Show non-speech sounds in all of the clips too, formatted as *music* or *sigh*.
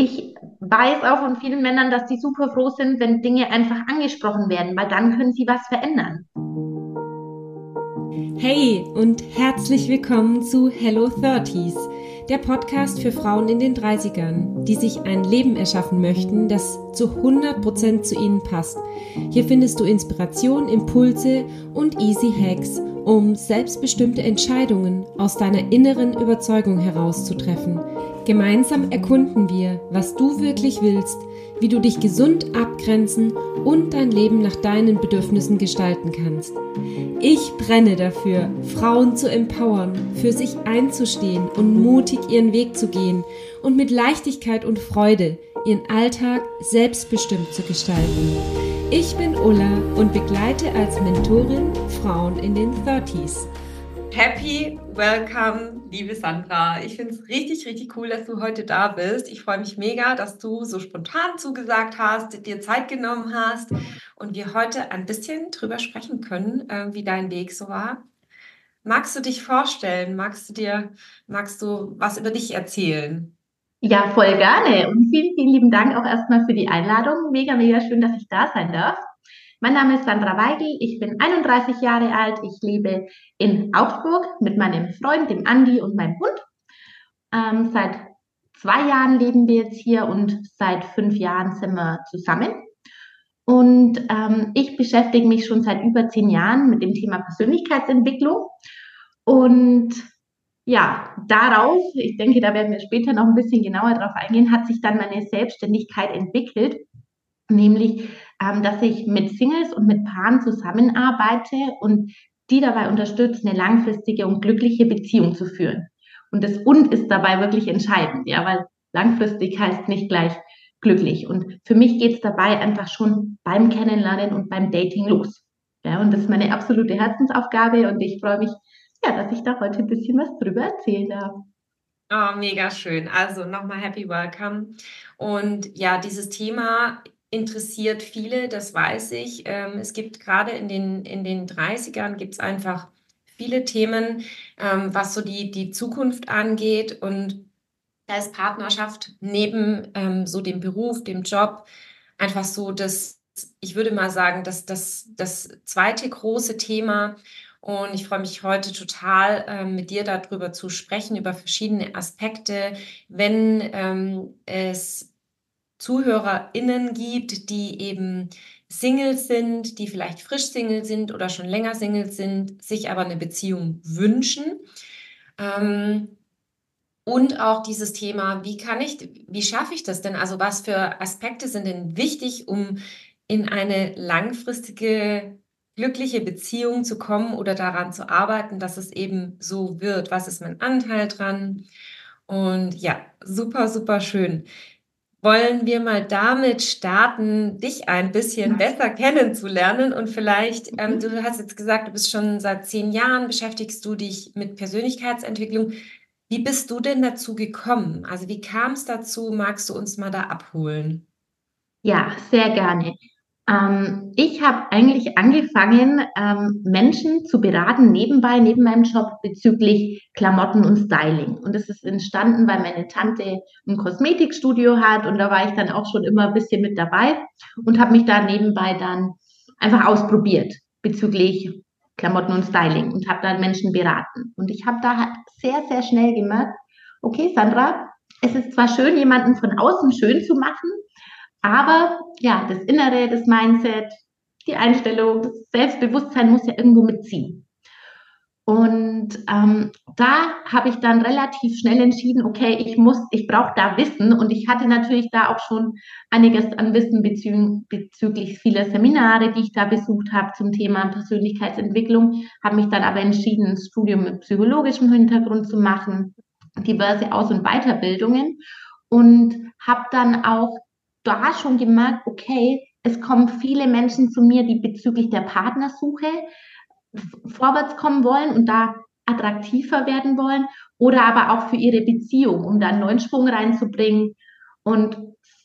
ich weiß auch von vielen Männern, dass die super froh sind, wenn Dinge einfach angesprochen werden, weil dann können sie was verändern. Hey und herzlich willkommen zu Hello 30s, der Podcast für Frauen in den 30ern, die sich ein Leben erschaffen möchten, das zu 100% zu ihnen passt. Hier findest du Inspiration, Impulse und Easy Hacks, um selbstbestimmte Entscheidungen aus deiner inneren Überzeugung herauszutreffen. Gemeinsam erkunden wir, was du wirklich willst, wie du dich gesund abgrenzen und dein Leben nach deinen Bedürfnissen gestalten kannst. Ich brenne dafür, Frauen zu empowern, für sich einzustehen und mutig ihren Weg zu gehen und mit Leichtigkeit und Freude ihren Alltag selbstbestimmt zu gestalten. Ich bin Ulla und begleite als Mentorin Frauen in den 30s. Happy Welcome, liebe Sandra. Ich finde es richtig, richtig cool, dass du heute da bist. Ich freue mich mega, dass du so spontan zugesagt hast, dir Zeit genommen hast und wir heute ein bisschen drüber sprechen können, äh, wie dein Weg so war. Magst du dich vorstellen? Magst du dir, magst du was über dich erzählen? Ja, voll gerne. Und vielen, vielen lieben Dank auch erstmal für die Einladung. Mega, mega schön, dass ich da sein darf. Mein Name ist Sandra Weigel, ich bin 31 Jahre alt, ich lebe in Augsburg mit meinem Freund, dem Andi und meinem Hund. Ähm, seit zwei Jahren leben wir jetzt hier und seit fünf Jahren sind wir zusammen. Und ähm, ich beschäftige mich schon seit über zehn Jahren mit dem Thema Persönlichkeitsentwicklung. Und ja, darauf, ich denke, da werden wir später noch ein bisschen genauer drauf eingehen, hat sich dann meine Selbstständigkeit entwickelt nämlich ähm, dass ich mit Singles und mit Paaren zusammenarbeite und die dabei unterstütze, eine langfristige und glückliche Beziehung zu führen. Und das und ist dabei wirklich entscheidend, ja, weil langfristig heißt nicht gleich glücklich. Und für mich geht es dabei einfach schon beim Kennenlernen und beim Dating los. Ja, und das ist meine absolute Herzensaufgabe und ich freue mich, ja, dass ich da heute ein bisschen was drüber erzählen darf. Oh, mega schön. Also nochmal Happy Welcome. Und ja, dieses Thema interessiert viele, das weiß ich. Ähm, es gibt gerade in den, in den 30ern gibt es einfach viele Themen, ähm, was so die, die Zukunft angeht. Und da ist Partnerschaft neben ähm, so dem Beruf, dem Job einfach so das, ich würde mal sagen, das, das, das zweite große Thema. Und ich freue mich heute total, äh, mit dir darüber zu sprechen, über verschiedene Aspekte, wenn ähm, es ZuhörerInnen gibt, die eben Single sind, die vielleicht frisch Single sind oder schon länger Single sind, sich aber eine Beziehung wünschen. Ähm, und auch dieses Thema, wie kann ich, wie schaffe ich das denn? Also was für Aspekte sind denn wichtig, um in eine langfristige, glückliche Beziehung zu kommen oder daran zu arbeiten, dass es eben so wird? Was ist mein Anteil dran? Und ja, super, super schön wollen wir mal damit starten, dich ein bisschen besser kennenzulernen und vielleicht, ähm, mhm. du hast jetzt gesagt, du bist schon seit zehn Jahren beschäftigst du dich mit Persönlichkeitsentwicklung. Wie bist du denn dazu gekommen? Also wie kam es dazu? Magst du uns mal da abholen? Ja, sehr gerne. Ähm, ich habe eigentlich angefangen, ähm, Menschen zu beraten, nebenbei, neben meinem Job bezüglich Klamotten und Styling. Und das ist entstanden, weil meine Tante ein Kosmetikstudio hat und da war ich dann auch schon immer ein bisschen mit dabei und habe mich da nebenbei dann einfach ausprobiert bezüglich Klamotten und Styling und habe dann Menschen beraten. Und ich habe da halt sehr, sehr schnell gemerkt, okay, Sandra, es ist zwar schön, jemanden von außen schön zu machen, aber ja, das Innere, das Mindset, die Einstellung, das Selbstbewusstsein muss ja irgendwo mitziehen. Und ähm, da habe ich dann relativ schnell entschieden, okay, ich muss, ich brauche da Wissen. Und ich hatte natürlich da auch schon einiges an Wissen bezü bezüglich vieler Seminare, die ich da besucht habe zum Thema Persönlichkeitsentwicklung, habe mich dann aber entschieden, ein Studium mit psychologischem Hintergrund zu machen, diverse Aus- und Weiterbildungen und habe dann auch da schon gemerkt, okay, es kommen viele Menschen zu mir, die bezüglich der Partnersuche vorwärts kommen wollen und da attraktiver werden wollen oder aber auch für ihre Beziehung, um da einen neuen Schwung reinzubringen. Und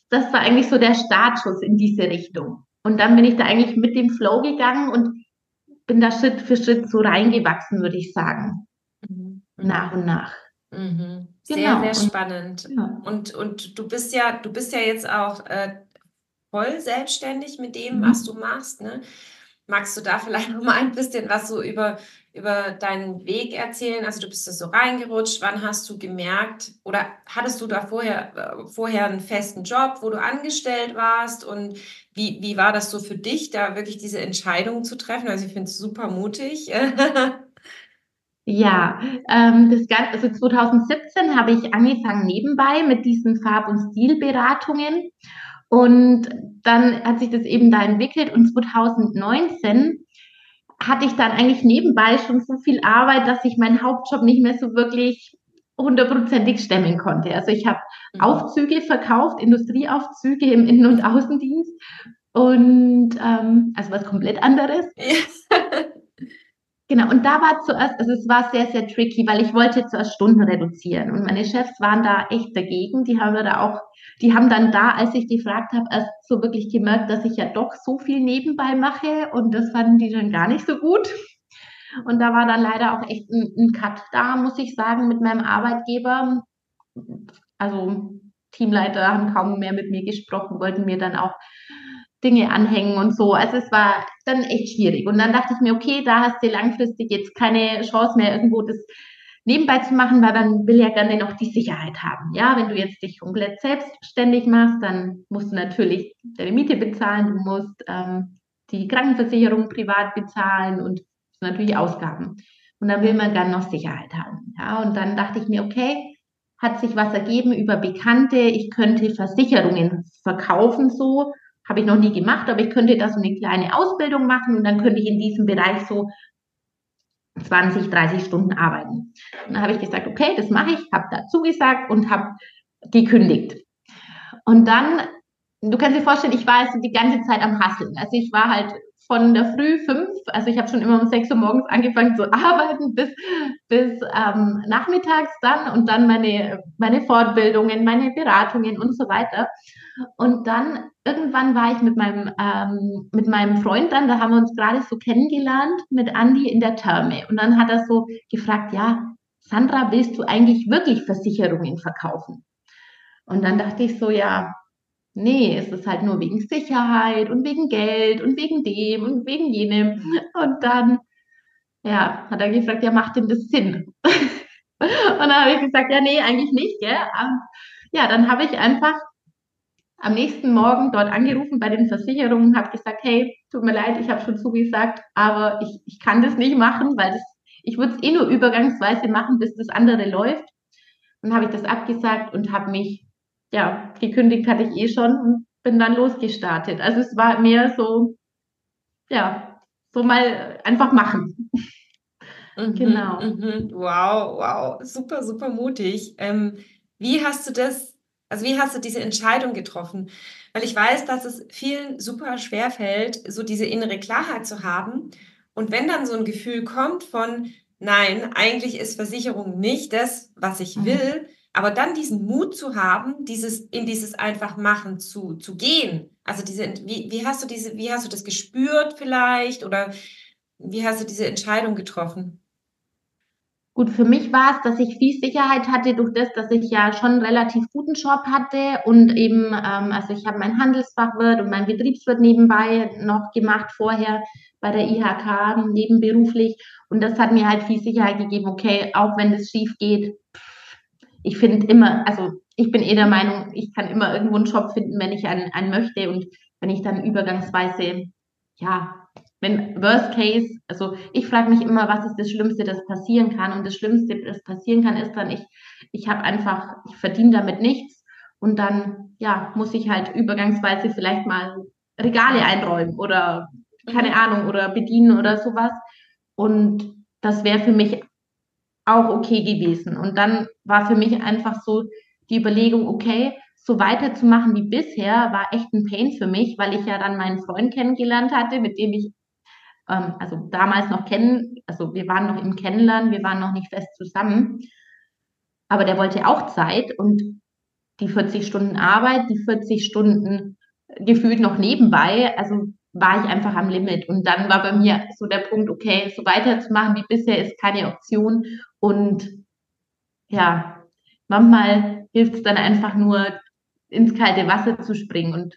das war eigentlich so der Startschuss in diese Richtung. Und dann bin ich da eigentlich mit dem Flow gegangen und bin da Schritt für Schritt so reingewachsen, würde ich sagen. Mhm. Nach und nach. Mhm. Sehr, genau. sehr spannend. Und, ja. und, und du bist ja, du bist ja jetzt auch äh, voll selbstständig mit dem, mhm. was du machst. Ne? Magst du da vielleicht *laughs* noch mal ein bisschen was so über, über deinen Weg erzählen? Also du bist da so reingerutscht. Wann hast du gemerkt oder hattest du da vorher, äh, vorher einen festen Job, wo du angestellt warst? Und wie, wie war das so für dich, da wirklich diese Entscheidung zu treffen? Also ich finde es super mutig. *laughs* Ja, ähm, das Ganze, also 2017 habe ich angefangen nebenbei mit diesen Farb- und Stilberatungen und dann hat sich das eben da entwickelt und 2019 hatte ich dann eigentlich nebenbei schon so viel Arbeit, dass ich meinen Hauptjob nicht mehr so wirklich hundertprozentig stemmen konnte. Also ich habe mhm. Aufzüge verkauft, Industrieaufzüge im Innen- und Außendienst und ähm, also was komplett anderes. *laughs* Genau, und da war zuerst, also es war sehr, sehr tricky, weil ich wollte zuerst Stunden reduzieren und meine Chefs waren da echt dagegen. Die haben da auch, die haben dann da, als ich gefragt habe, erst so wirklich gemerkt, dass ich ja doch so viel nebenbei mache und das fanden die dann gar nicht so gut. Und da war dann leider auch echt ein, ein Cut da, muss ich sagen, mit meinem Arbeitgeber. Also Teamleiter haben kaum mehr mit mir gesprochen, wollten mir dann auch Dinge anhängen und so. Also es war dann echt schwierig. Und dann dachte ich mir, okay, da hast du langfristig jetzt keine Chance mehr, irgendwo das nebenbei zu machen, weil man will ja gerne noch die Sicherheit haben. Ja, wenn du jetzt dich komplett selbstständig machst, dann musst du natürlich deine Miete bezahlen, du musst ähm, die Krankenversicherung privat bezahlen und natürlich Ausgaben. Und dann will man gerne noch Sicherheit haben. Ja, und dann dachte ich mir, okay, hat sich was ergeben über Bekannte, ich könnte Versicherungen verkaufen so habe ich noch nie gemacht, aber ich könnte da so eine kleine Ausbildung machen und dann könnte ich in diesem Bereich so 20, 30 Stunden arbeiten. Und dann habe ich gesagt, okay, das mache ich, habe da zugesagt und habe gekündigt. Und dann, du kannst dir vorstellen, ich war also die ganze Zeit am Hasseln. Also ich war halt von der Früh fünf, also ich habe schon immer um sechs Uhr morgens angefangen zu *laughs* arbeiten, bis, bis ähm, nachmittags dann und dann meine, meine Fortbildungen, meine Beratungen und so weiter. Und dann irgendwann war ich mit meinem, ähm, mit meinem Freund dann, da haben wir uns gerade so kennengelernt, mit Andi in der Therme. Und dann hat er so gefragt, ja, Sandra, willst du eigentlich wirklich Versicherungen verkaufen? Und dann dachte ich so, ja, nee, es ist halt nur wegen Sicherheit und wegen Geld und wegen dem und wegen jenem. Und dann, ja, hat er gefragt, ja, macht denn das Sinn? *laughs* und dann habe ich gesagt, ja, nee, eigentlich nicht, gell? Ähm, ja, dann habe ich einfach am nächsten Morgen dort angerufen bei den Versicherungen, habe gesagt, hey, tut mir leid, ich habe schon zugesagt, aber ich, ich kann das nicht machen, weil das, ich würde es eh nur übergangsweise machen, bis das andere läuft. Dann habe ich das abgesagt und habe mich, ja, gekündigt hatte ich eh schon und bin dann losgestartet. Also es war mehr so, ja, so mal einfach machen. Mhm, genau. Mhm. Wow, wow, super, super mutig. Ähm, wie hast du das also wie hast du diese Entscheidung getroffen? Weil ich weiß, dass es vielen super schwer fällt, so diese innere Klarheit zu haben. Und wenn dann so ein Gefühl kommt von, nein, eigentlich ist Versicherung nicht das, was ich mhm. will, aber dann diesen Mut zu haben, dieses, in dieses einfach machen zu, zu gehen. Also diese, wie, wie hast du diese, wie hast du das gespürt vielleicht? Oder wie hast du diese Entscheidung getroffen? Gut, für mich war es, dass ich viel Sicherheit hatte durch das, dass ich ja schon einen relativ guten Job hatte und eben, ähm, also ich habe mein Handelsfachwirt und mein Betriebswirt nebenbei noch gemacht vorher bei der IHK nebenberuflich. Und das hat mir halt viel Sicherheit gegeben, okay, auch wenn es schief geht, ich finde immer, also ich bin eh der Meinung, ich kann immer irgendwo einen Job finden, wenn ich einen, einen möchte. Und wenn ich dann übergangsweise, ja, wenn Worst Case, also ich frage mich immer, was ist das Schlimmste, das passieren kann? Und das Schlimmste, das passieren kann, ist dann, ich, ich habe einfach, ich verdiene damit nichts und dann, ja, muss ich halt übergangsweise vielleicht mal Regale einräumen oder keine mhm. Ahnung oder bedienen oder sowas. Und das wäre für mich auch okay gewesen. Und dann war für mich einfach so die Überlegung, okay, so weiterzumachen wie bisher war echt ein Pain für mich, weil ich ja dann meinen Freund kennengelernt hatte, mit dem ich ähm, also damals noch kennen, also wir waren noch im Kennenlernen, wir waren noch nicht fest zusammen, aber der wollte auch Zeit und die 40 Stunden Arbeit, die 40 Stunden gefühlt noch nebenbei, also war ich einfach am Limit. Und dann war bei mir so der Punkt, okay, so weiterzumachen wie bisher ist keine Option. Und ja, manchmal hilft es dann einfach nur, ins kalte Wasser zu springen. Und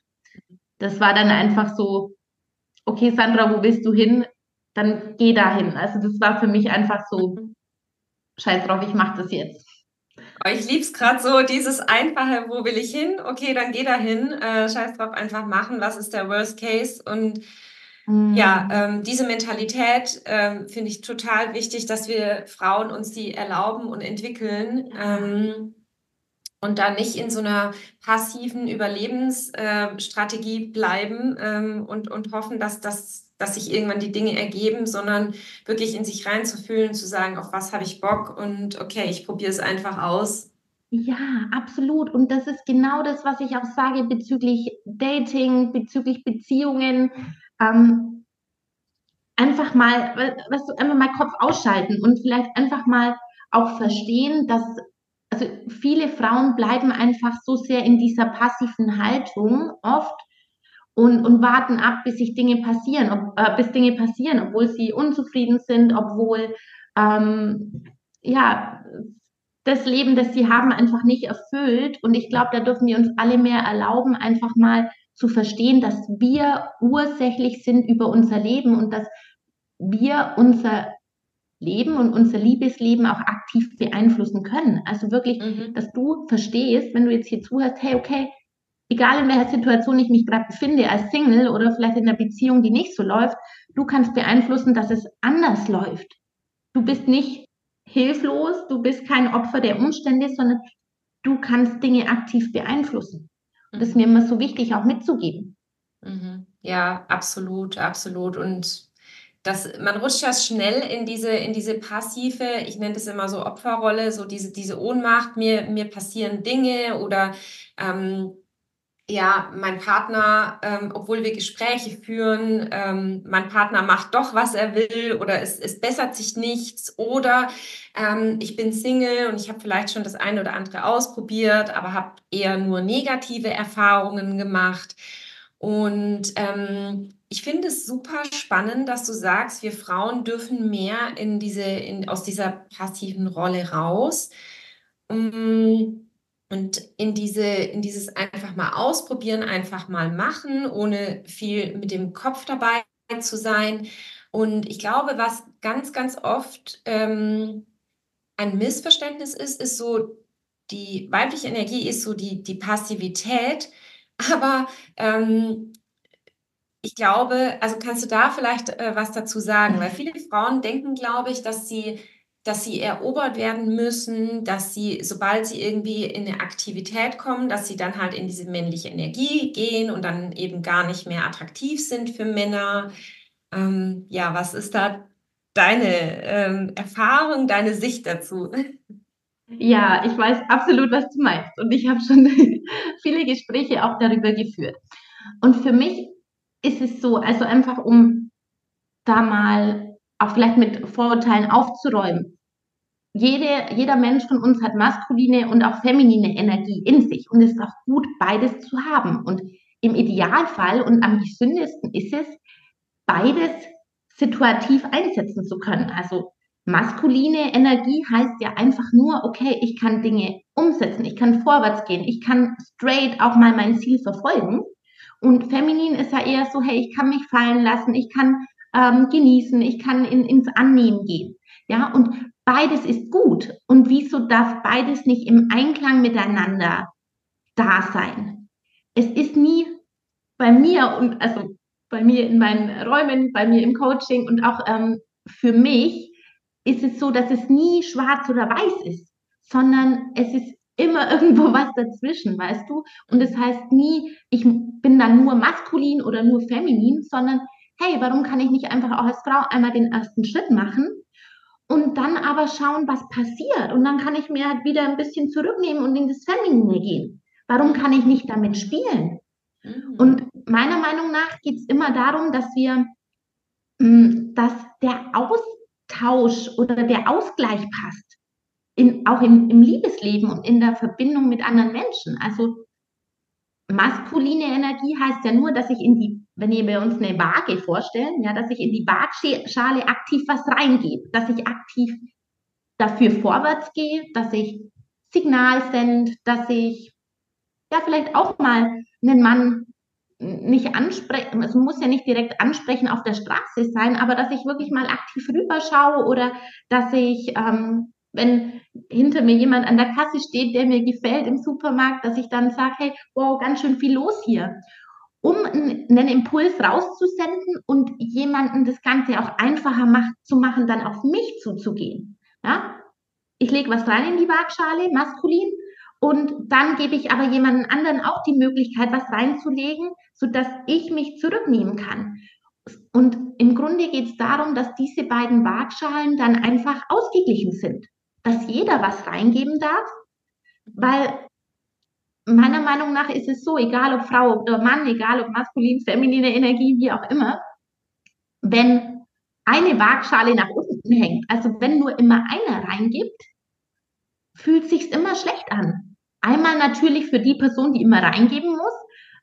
das war dann einfach so, okay, Sandra, wo willst du hin? Dann geh dahin. Also das war für mich einfach so, scheiß drauf, ich mache das jetzt. Ich liebe es gerade so, dieses einfache, wo will ich hin? Okay, dann geh dahin. Äh, scheiß drauf, einfach machen. Was ist der Worst Case? Und mm. ja, ähm, diese Mentalität ähm, finde ich total wichtig, dass wir Frauen uns die erlauben und entwickeln. Ähm, und da nicht in so einer passiven Überlebensstrategie äh, bleiben ähm, und, und hoffen, dass, das, dass sich irgendwann die Dinge ergeben, sondern wirklich in sich reinzufühlen, zu sagen, auf was habe ich Bock und okay, ich probiere es einfach aus. Ja, absolut. Und das ist genau das, was ich auch sage bezüglich Dating, bezüglich Beziehungen. Ähm, einfach mal, was du einfach mal Kopf ausschalten und vielleicht einfach mal auch verstehen, dass also viele Frauen bleiben einfach so sehr in dieser passiven Haltung oft und, und warten ab, bis sich Dinge passieren, ob, äh, bis Dinge passieren, obwohl sie unzufrieden sind, obwohl ähm, ja das Leben, das sie haben, einfach nicht erfüllt. Und ich glaube, da dürfen wir uns alle mehr erlauben, einfach mal zu verstehen, dass wir ursächlich sind über unser Leben und dass wir unser Leben und unser Liebesleben auch aktiv beeinflussen können. Also wirklich, mhm. dass du verstehst, wenn du jetzt hier zuhörst, hey, okay, egal in welcher Situation ich mich gerade befinde, als Single oder vielleicht in einer Beziehung, die nicht so läuft, du kannst beeinflussen, dass es anders läuft. Du bist nicht hilflos, du bist kein Opfer der Umstände, sondern du kannst Dinge aktiv beeinflussen. Und das ist mir immer so wichtig, auch mitzugeben. Mhm. Ja, absolut, absolut. Und das, man rutscht ja schnell in diese, in diese passive, ich nenne das immer so Opferrolle, so diese, diese Ohnmacht, mir, mir passieren Dinge oder ähm, ja, mein Partner, ähm, obwohl wir Gespräche führen, ähm, mein Partner macht doch, was er will oder es, es bessert sich nichts oder ähm, ich bin Single und ich habe vielleicht schon das eine oder andere ausprobiert, aber habe eher nur negative Erfahrungen gemacht. Und ähm, ich finde es super spannend, dass du sagst, wir Frauen dürfen mehr in diese, in, aus dieser passiven Rolle raus. Mm, und in diese, in dieses einfach mal ausprobieren, einfach mal machen, ohne viel mit dem Kopf dabei zu sein. Und ich glaube, was ganz, ganz oft ähm, ein Missverständnis ist, ist so, die weibliche Energie ist so die, die Passivität, aber ähm, ich glaube, also kannst du da vielleicht äh, was dazu sagen? Weil viele Frauen denken, glaube ich, dass sie, dass sie erobert werden müssen, dass sie, sobald sie irgendwie in eine Aktivität kommen, dass sie dann halt in diese männliche Energie gehen und dann eben gar nicht mehr attraktiv sind für Männer. Ähm, ja, was ist da deine ähm, Erfahrung, deine Sicht dazu? Ja, ich weiß absolut, was du meinst. Und ich habe schon *laughs* viele Gespräche auch darüber geführt. Und für mich ist es so, also einfach um da mal auch vielleicht mit Vorurteilen aufzuräumen. Jede, jeder Mensch von uns hat maskuline und auch feminine Energie in sich und es ist auch gut, beides zu haben. Und im Idealfall und am gesündesten ist es, beides situativ einsetzen zu können. Also maskuline Energie heißt ja einfach nur, okay, ich kann Dinge umsetzen, ich kann vorwärts gehen, ich kann straight auch mal mein Ziel verfolgen. Und feminin ist ja eher so, hey, ich kann mich fallen lassen, ich kann ähm, genießen, ich kann in, ins Annehmen gehen. Ja, und beides ist gut. Und wieso darf beides nicht im Einklang miteinander da sein? Es ist nie bei mir und also bei mir in meinen Räumen, bei mir im Coaching und auch ähm, für mich ist es so, dass es nie schwarz oder weiß ist, sondern es ist immer *laughs* irgendwo was dazwischen, weißt du? Und das heißt nie, ich bin dann nur maskulin oder nur feminin, sondern hey, warum kann ich nicht einfach auch als Frau einmal den ersten Schritt machen und dann aber schauen, was passiert? Und dann kann ich mir halt wieder ein bisschen zurücknehmen und in das Feminine gehen. Warum kann ich nicht damit spielen? Mhm. Und meiner Meinung nach geht es immer darum, dass wir, mm, dass der Austausch oder der Ausgleich passt in, auch im, im Liebesleben und in der Verbindung mit anderen Menschen. Also maskuline Energie heißt ja nur, dass ich in die, wenn wir uns eine Waage vorstellen, ja, dass ich in die Waagschale aktiv was reingebe, dass ich aktiv dafür vorwärts gehe, dass ich Signal sende, dass ich ja vielleicht auch mal einen Mann nicht ansprechen, es muss ja nicht direkt ansprechen auf der Straße sein, aber dass ich wirklich mal aktiv rüberschaue oder dass ich, ähm, wenn hinter mir jemand an der Kasse steht, der mir gefällt im Supermarkt, dass ich dann sage, hey, wow, ganz schön viel los hier. Um einen Impuls rauszusenden und jemanden das Ganze auch einfacher macht, zu machen, dann auf mich zuzugehen. Ja? Ich lege was rein in die Waagschale, maskulin, und dann gebe ich aber jemanden anderen auch die Möglichkeit, was reinzulegen, sodass ich mich zurücknehmen kann. Und im Grunde geht es darum, dass diese beiden Waagschalen dann einfach ausgeglichen sind, dass jeder was reingeben darf, weil meiner Meinung nach ist es so, egal ob Frau oder Mann, egal ob maskulin, feminine Energie, wie auch immer, wenn eine Waagschale nach unten hängt, also wenn nur immer einer reingibt, fühlt sich immer schlecht an. Einmal natürlich für die Person, die immer reingeben muss,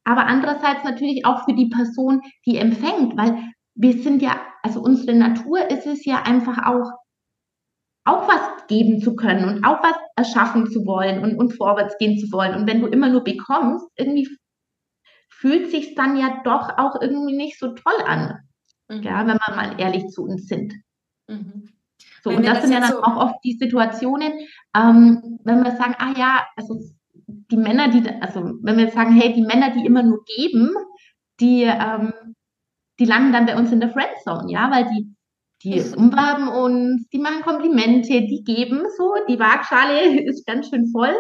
aber andererseits natürlich auch für die Person, die empfängt, weil wir sind ja, also unsere Natur ist es ja einfach auch, auch was geben zu können und auch was erschaffen zu wollen und, und vorwärts gehen zu wollen. Und wenn du immer nur bekommst, irgendwie fühlt sich dann ja doch auch irgendwie nicht so toll an. Mhm. Ja, wenn wir mal ehrlich zu uns sind. Mhm. So, und das, das sind ja dann so auch oft die Situationen, ähm, wenn wir sagen, ah ja, also die Männer, die, also wenn wir jetzt sagen, hey, die Männer, die immer nur geben, die, ähm, die landen dann bei uns in der Friendzone, ja, weil die, die umwerben uns, die machen Komplimente, die geben so, die Waagschale *laughs* ist ganz schön voll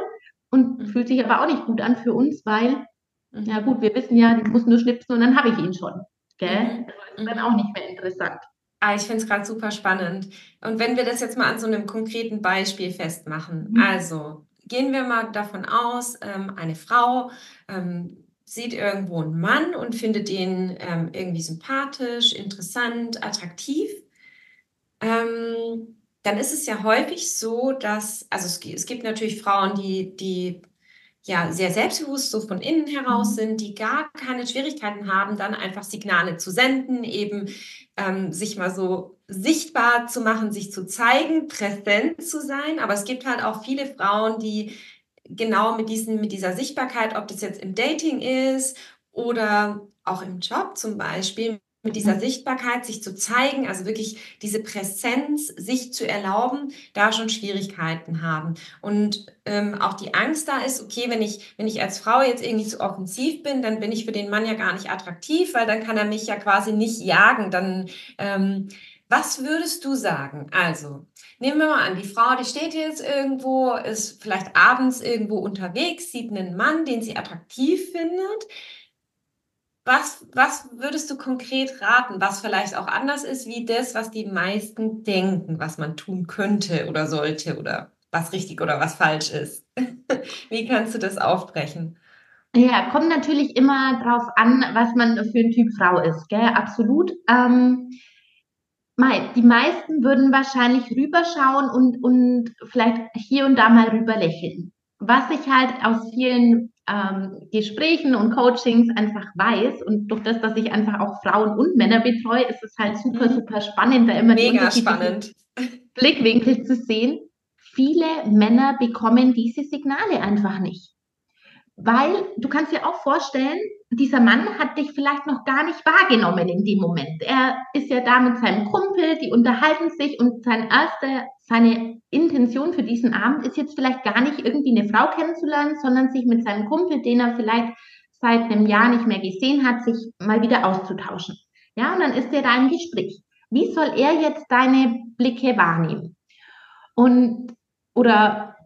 und mhm. fühlt sich aber auch nicht gut an für uns, weil, mhm. ja gut, wir wissen ja, die muss nur schnipsen und dann habe ich ihn schon. Gell? Mhm. Das ist dann auch nicht mehr interessant. Ah, ich finde es gerade super spannend. Und wenn wir das jetzt mal an so einem konkreten Beispiel festmachen, mhm. also gehen wir mal davon aus, ähm, eine Frau ähm, sieht irgendwo einen Mann und findet den ähm, irgendwie sympathisch, interessant, attraktiv. Ähm, dann ist es ja häufig so, dass, also es, es gibt natürlich Frauen, die, die ja sehr selbstbewusst so von innen heraus mhm. sind, die gar keine Schwierigkeiten haben, dann einfach Signale zu senden, eben ähm, sich mal so sichtbar zu machen, sich zu zeigen, präsent zu sein. Aber es gibt halt auch viele Frauen, die genau mit, diesen, mit dieser Sichtbarkeit, ob das jetzt im Dating ist oder auch im Job zum Beispiel, mit dieser mhm. Sichtbarkeit sich zu zeigen, also wirklich diese Präsenz sich zu erlauben, da schon Schwierigkeiten haben. Und ähm, auch die Angst da ist, okay, wenn ich, wenn ich als Frau jetzt irgendwie zu offensiv bin, dann bin ich für den Mann ja gar nicht attraktiv, weil dann kann er mich ja quasi nicht jagen. Dann, ähm, was würdest du sagen? Also, nehmen wir mal an, die Frau, die steht jetzt irgendwo, ist vielleicht abends irgendwo unterwegs, sieht einen Mann, den sie attraktiv findet was, was würdest du konkret raten, was vielleicht auch anders ist wie das, was die meisten denken, was man tun könnte oder sollte oder was richtig oder was falsch ist? *laughs* wie kannst du das aufbrechen? Ja, kommt natürlich immer drauf an, was man für ein Typ Frau ist, gell? Absolut. Ähm, die meisten würden wahrscheinlich rüberschauen und, und vielleicht hier und da mal rüber lächeln. Was ich halt aus vielen ähm, Gesprächen und Coachings einfach weiß und durch das, dass ich einfach auch Frauen und Männer betreue, ist es halt super, mhm. super spannend, da immer Mega spannend. Blickwinkel zu sehen. Viele Männer bekommen diese Signale einfach nicht. Weil du kannst dir auch vorstellen, dieser Mann hat dich vielleicht noch gar nicht wahrgenommen in dem Moment. Er ist ja da mit seinem Kumpel, die unterhalten sich und sein erste, seine Intention für diesen Abend ist jetzt vielleicht gar nicht irgendwie eine Frau kennenzulernen, sondern sich mit seinem Kumpel, den er vielleicht seit einem Jahr nicht mehr gesehen hat, sich mal wieder auszutauschen. Ja, und dann ist er da im Gespräch. Wie soll er jetzt deine Blicke wahrnehmen? Und, oder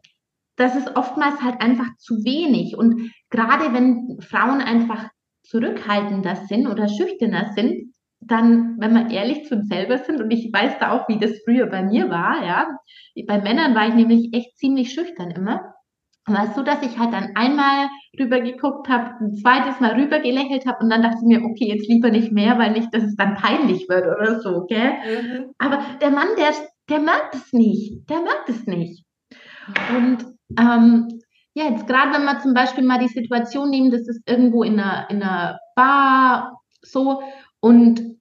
das ist oftmals halt einfach zu wenig. Und gerade wenn Frauen einfach zurückhaltender sind oder schüchterner sind, dann, wenn wir ehrlich zu uns selber sind, und ich weiß da auch, wie das früher bei mir war, ja, bei Männern war ich nämlich echt ziemlich schüchtern immer. War es so, dass ich halt dann einmal rüber geguckt habe, ein zweites Mal rüber gelächelt habe und dann dachte ich mir, okay, jetzt lieber nicht mehr, weil nicht, dass es dann peinlich wird oder so, gell? Mhm. Aber der Mann, der, der merkt es nicht, der merkt es nicht. Und ähm, ja, jetzt gerade wenn wir zum Beispiel mal die Situation nehmen, das ist irgendwo in einer, in einer Bar so und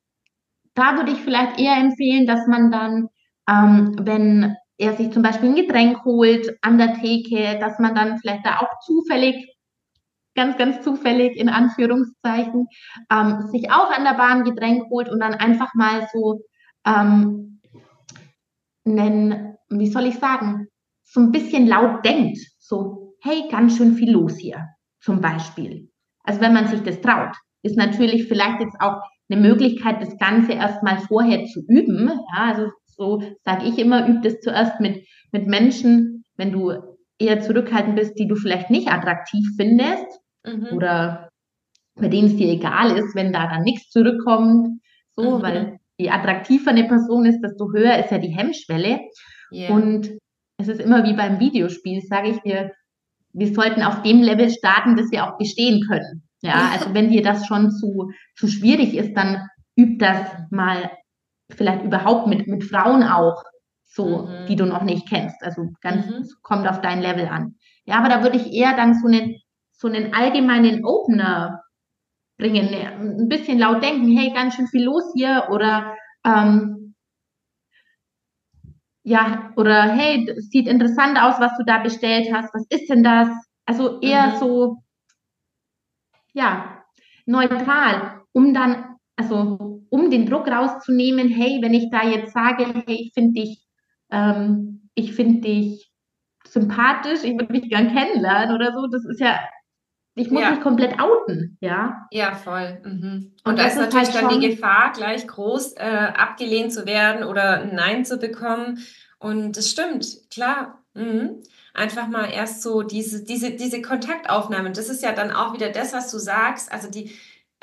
da würde ich vielleicht eher empfehlen, dass man dann, ähm, wenn er sich zum Beispiel ein Getränk holt an der Theke, dass man dann vielleicht da auch zufällig, ganz, ganz zufällig in Anführungszeichen, ähm, sich auch an der Bahn ein Getränk holt und dann einfach mal so ähm, einen, wie soll ich sagen, so ein bisschen laut denkt. So, hey, ganz schön viel los hier, zum Beispiel. Also wenn man sich das traut, ist natürlich vielleicht jetzt auch eine Möglichkeit, das Ganze erstmal vorher zu üben. Ja, also so sage ich immer, üb das zuerst mit, mit Menschen, wenn du eher zurückhaltend bist, die du vielleicht nicht attraktiv findest mhm. oder bei denen es dir egal ist, wenn da dann nichts zurückkommt. So, mhm. weil je attraktiver eine Person ist, desto höher ist ja die Hemmschwelle. Yeah. Und es ist immer wie beim Videospiel, sage ich dir, wir sollten auf dem Level starten, dass wir auch bestehen können. Ja, also wenn dir das schon zu, zu schwierig ist, dann üb das mal vielleicht überhaupt mit, mit Frauen auch, so, mhm. die du noch nicht kennst. Also ganz, mhm. kommt auf dein Level an. Ja, aber da würde ich eher dann so einen, so einen allgemeinen Opener bringen, ein bisschen laut denken, hey, ganz schön viel los hier oder ähm, ja, oder hey, sieht interessant aus, was du da bestellt hast, was ist denn das? Also eher mhm. so, ja, neutral, um dann, also um den Druck rauszunehmen, hey, wenn ich da jetzt sage, hey, ich finde dich, ähm, ich finde dich sympathisch, ich würde mich gern kennenlernen oder so, das ist ja ich muss ja. mich komplett outen, ja. Ja, voll. Mhm. Und, Und da ist natürlich halt dann die Gefahr gleich groß, äh, abgelehnt zu werden oder ein Nein zu bekommen. Und das stimmt, klar. Mhm. Einfach mal erst so diese, diese, diese Kontaktaufnahme. Das ist ja dann auch wieder das, was du sagst. Also die,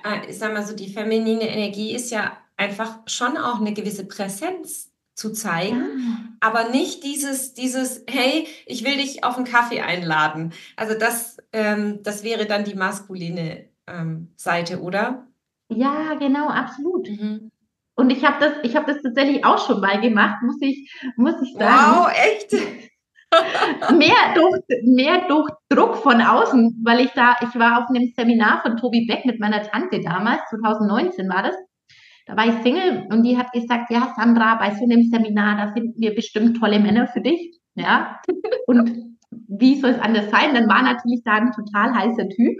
äh, ich sag mal so, die feminine Energie ist ja einfach schon auch eine gewisse Präsenz zu zeigen, ja. aber nicht dieses, dieses, hey, ich will dich auf einen Kaffee einladen. Also das, ähm, das wäre dann die maskuline ähm, Seite, oder? Ja, genau, absolut. Mhm. Und ich habe das, ich habe das tatsächlich auch schon mal gemacht, muss ich, muss ich sagen. Wow, echt? *laughs* mehr durch, mehr durch Druck von außen, weil ich da, ich war auf einem Seminar von Tobi Beck mit meiner Tante damals, 2019 war das. Da war ich Single und die hat gesagt, ja, Sandra, bei so einem Seminar, da finden wir bestimmt tolle Männer für dich. Ja. Und wie soll es anders sein? Dann war natürlich da ein total heißer Typ.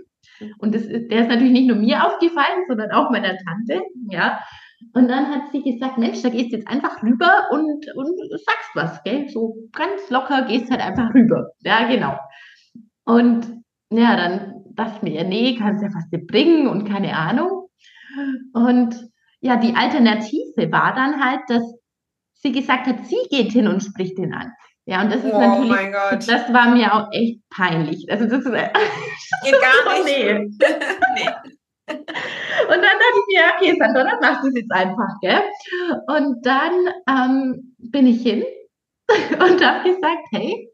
Und das der ist natürlich nicht nur mir aufgefallen, sondern auch meiner Tante. Ja. Und dann hat sie gesagt, Mensch, da gehst du jetzt einfach rüber und, und sagst was, gell? So ganz locker gehst halt einfach rüber. Ja, genau. Und ja, dann dachte ich mir, nee, kannst ja fast nicht bringen und keine Ahnung. Und ja, die Alternative war dann halt, dass sie gesagt hat, sie geht hin und spricht ihn an. Ja, und das ist oh natürlich, das war mir auch echt peinlich. Also das ist, *laughs* geht gar *laughs* nicht. *laughs* nee. nee. Und dann dachte ich mir, okay, Sandra, dann machst du es jetzt einfach, gell? Und dann ähm, bin ich hin *laughs* und habe gesagt, hey,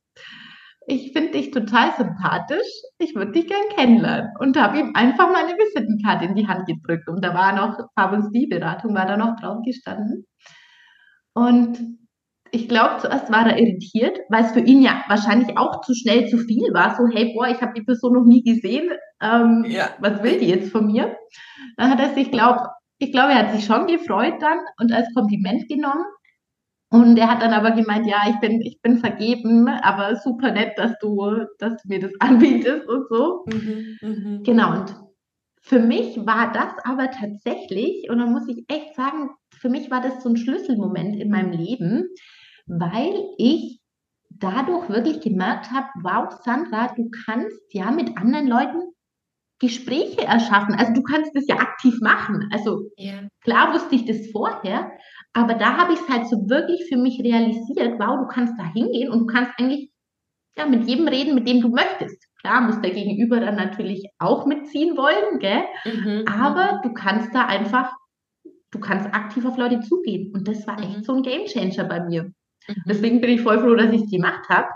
ich finde dich total sympathisch, ich würde dich gern kennenlernen. Und habe ihm einfach meine Visitenkarte in die Hand gedrückt. Und da war noch, Farb- und Beratung war da noch drauf gestanden. Und ich glaube, zuerst war er irritiert, weil es für ihn ja wahrscheinlich auch zu schnell zu viel war. So, hey, boah, ich habe die Person noch nie gesehen. Ähm, ja. Was will die jetzt von mir? Dann hat er sich, glaube ich glaube, er hat sich schon gefreut dann und als Kompliment genommen. Und er hat dann aber gemeint, ja, ich bin, ich bin vergeben, aber super nett, dass du, dass du mir das *laughs* anbietest und so. Mhm, mh. Genau. Und für mich war das aber tatsächlich, und da muss ich echt sagen, für mich war das so ein Schlüsselmoment in meinem Leben, weil ich dadurch wirklich gemerkt habe, wow, Sandra, du kannst ja mit anderen Leuten Gespräche erschaffen. Also du kannst das ja aktiv machen. Also yeah. klar wusste ich das vorher, aber da habe ich es halt so wirklich für mich realisiert, wow, du kannst da hingehen und du kannst eigentlich ja, mit jedem reden, mit dem du möchtest. Klar, muss der Gegenüber dann natürlich auch mitziehen wollen, gell? Mhm. Aber du kannst da einfach, du kannst aktiv auf Leute zugehen. Und das war echt mhm. so ein Gamechanger bei mir. Mhm. Deswegen bin ich voll froh, dass ich es gemacht habe.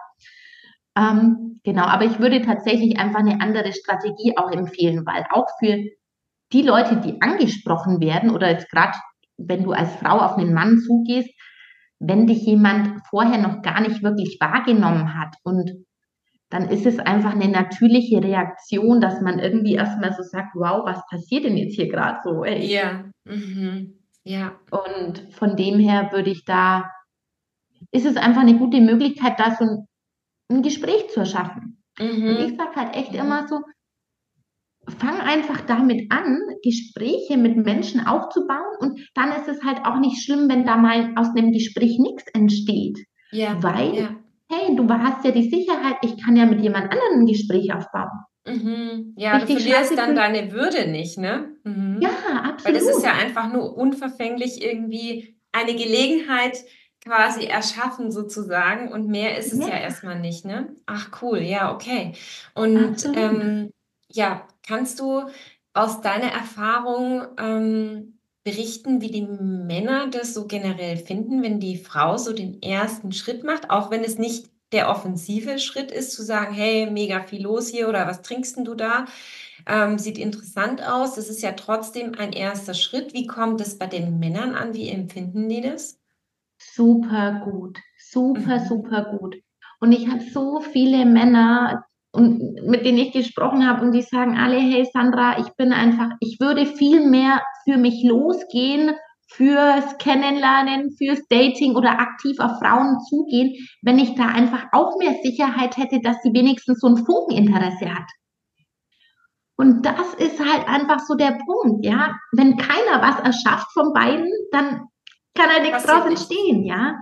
Ähm, genau, aber ich würde tatsächlich einfach eine andere Strategie auch empfehlen, weil auch für die Leute, die angesprochen werden oder jetzt gerade, wenn du als Frau auf einen Mann zugehst, wenn dich jemand vorher noch gar nicht wirklich wahrgenommen hat und dann ist es einfach eine natürliche Reaktion, dass man irgendwie erstmal so sagt, wow, was passiert denn jetzt hier gerade so? Ey. Ja. Mhm. ja. Und von dem her würde ich da ist es einfach eine gute Möglichkeit, da so ein, ein Gespräch zu erschaffen. Mhm. Und ich sage halt echt mhm. immer so, fang einfach damit an, Gespräche mit Menschen aufzubauen und dann ist es halt auch nicht schlimm, wenn da mal aus einem Gespräch nichts entsteht. Ja, Weil, ja. hey, du hast ja die Sicherheit, ich kann ja mit jemand anderem ein Gespräch aufbauen. Mhm. Ja, Richtig du verlierst dann deine Würde nicht, ne? Mhm. Ja, absolut. Weil das ist ja einfach nur unverfänglich irgendwie eine Gelegenheit quasi erschaffen sozusagen und mehr ist es ja, ja erstmal nicht, ne? Ach cool, ja, okay. Und ähm, ja, kannst du aus deiner Erfahrung ähm, berichten, wie die Männer das so generell finden, wenn die Frau so den ersten Schritt macht, auch wenn es nicht der offensive Schritt ist, zu sagen, hey, mega viel los hier oder was trinkst denn du da? Ähm, sieht interessant aus. Das ist ja trotzdem ein erster Schritt. Wie kommt es bei den Männern an? Wie empfinden die das? Super gut, super, mhm. super gut. Und ich habe so viele Männer, und mit denen ich gesprochen habe und die sagen alle, hey Sandra, ich bin einfach, ich würde viel mehr für mich losgehen, fürs Kennenlernen, fürs Dating oder aktiv auf Frauen zugehen, wenn ich da einfach auch mehr Sicherheit hätte, dass sie wenigstens so ein Funkeninteresse hat. Und das ist halt einfach so der Punkt, ja. Wenn keiner was erschafft von beiden, dann kann halt nichts draus entstehen, ja.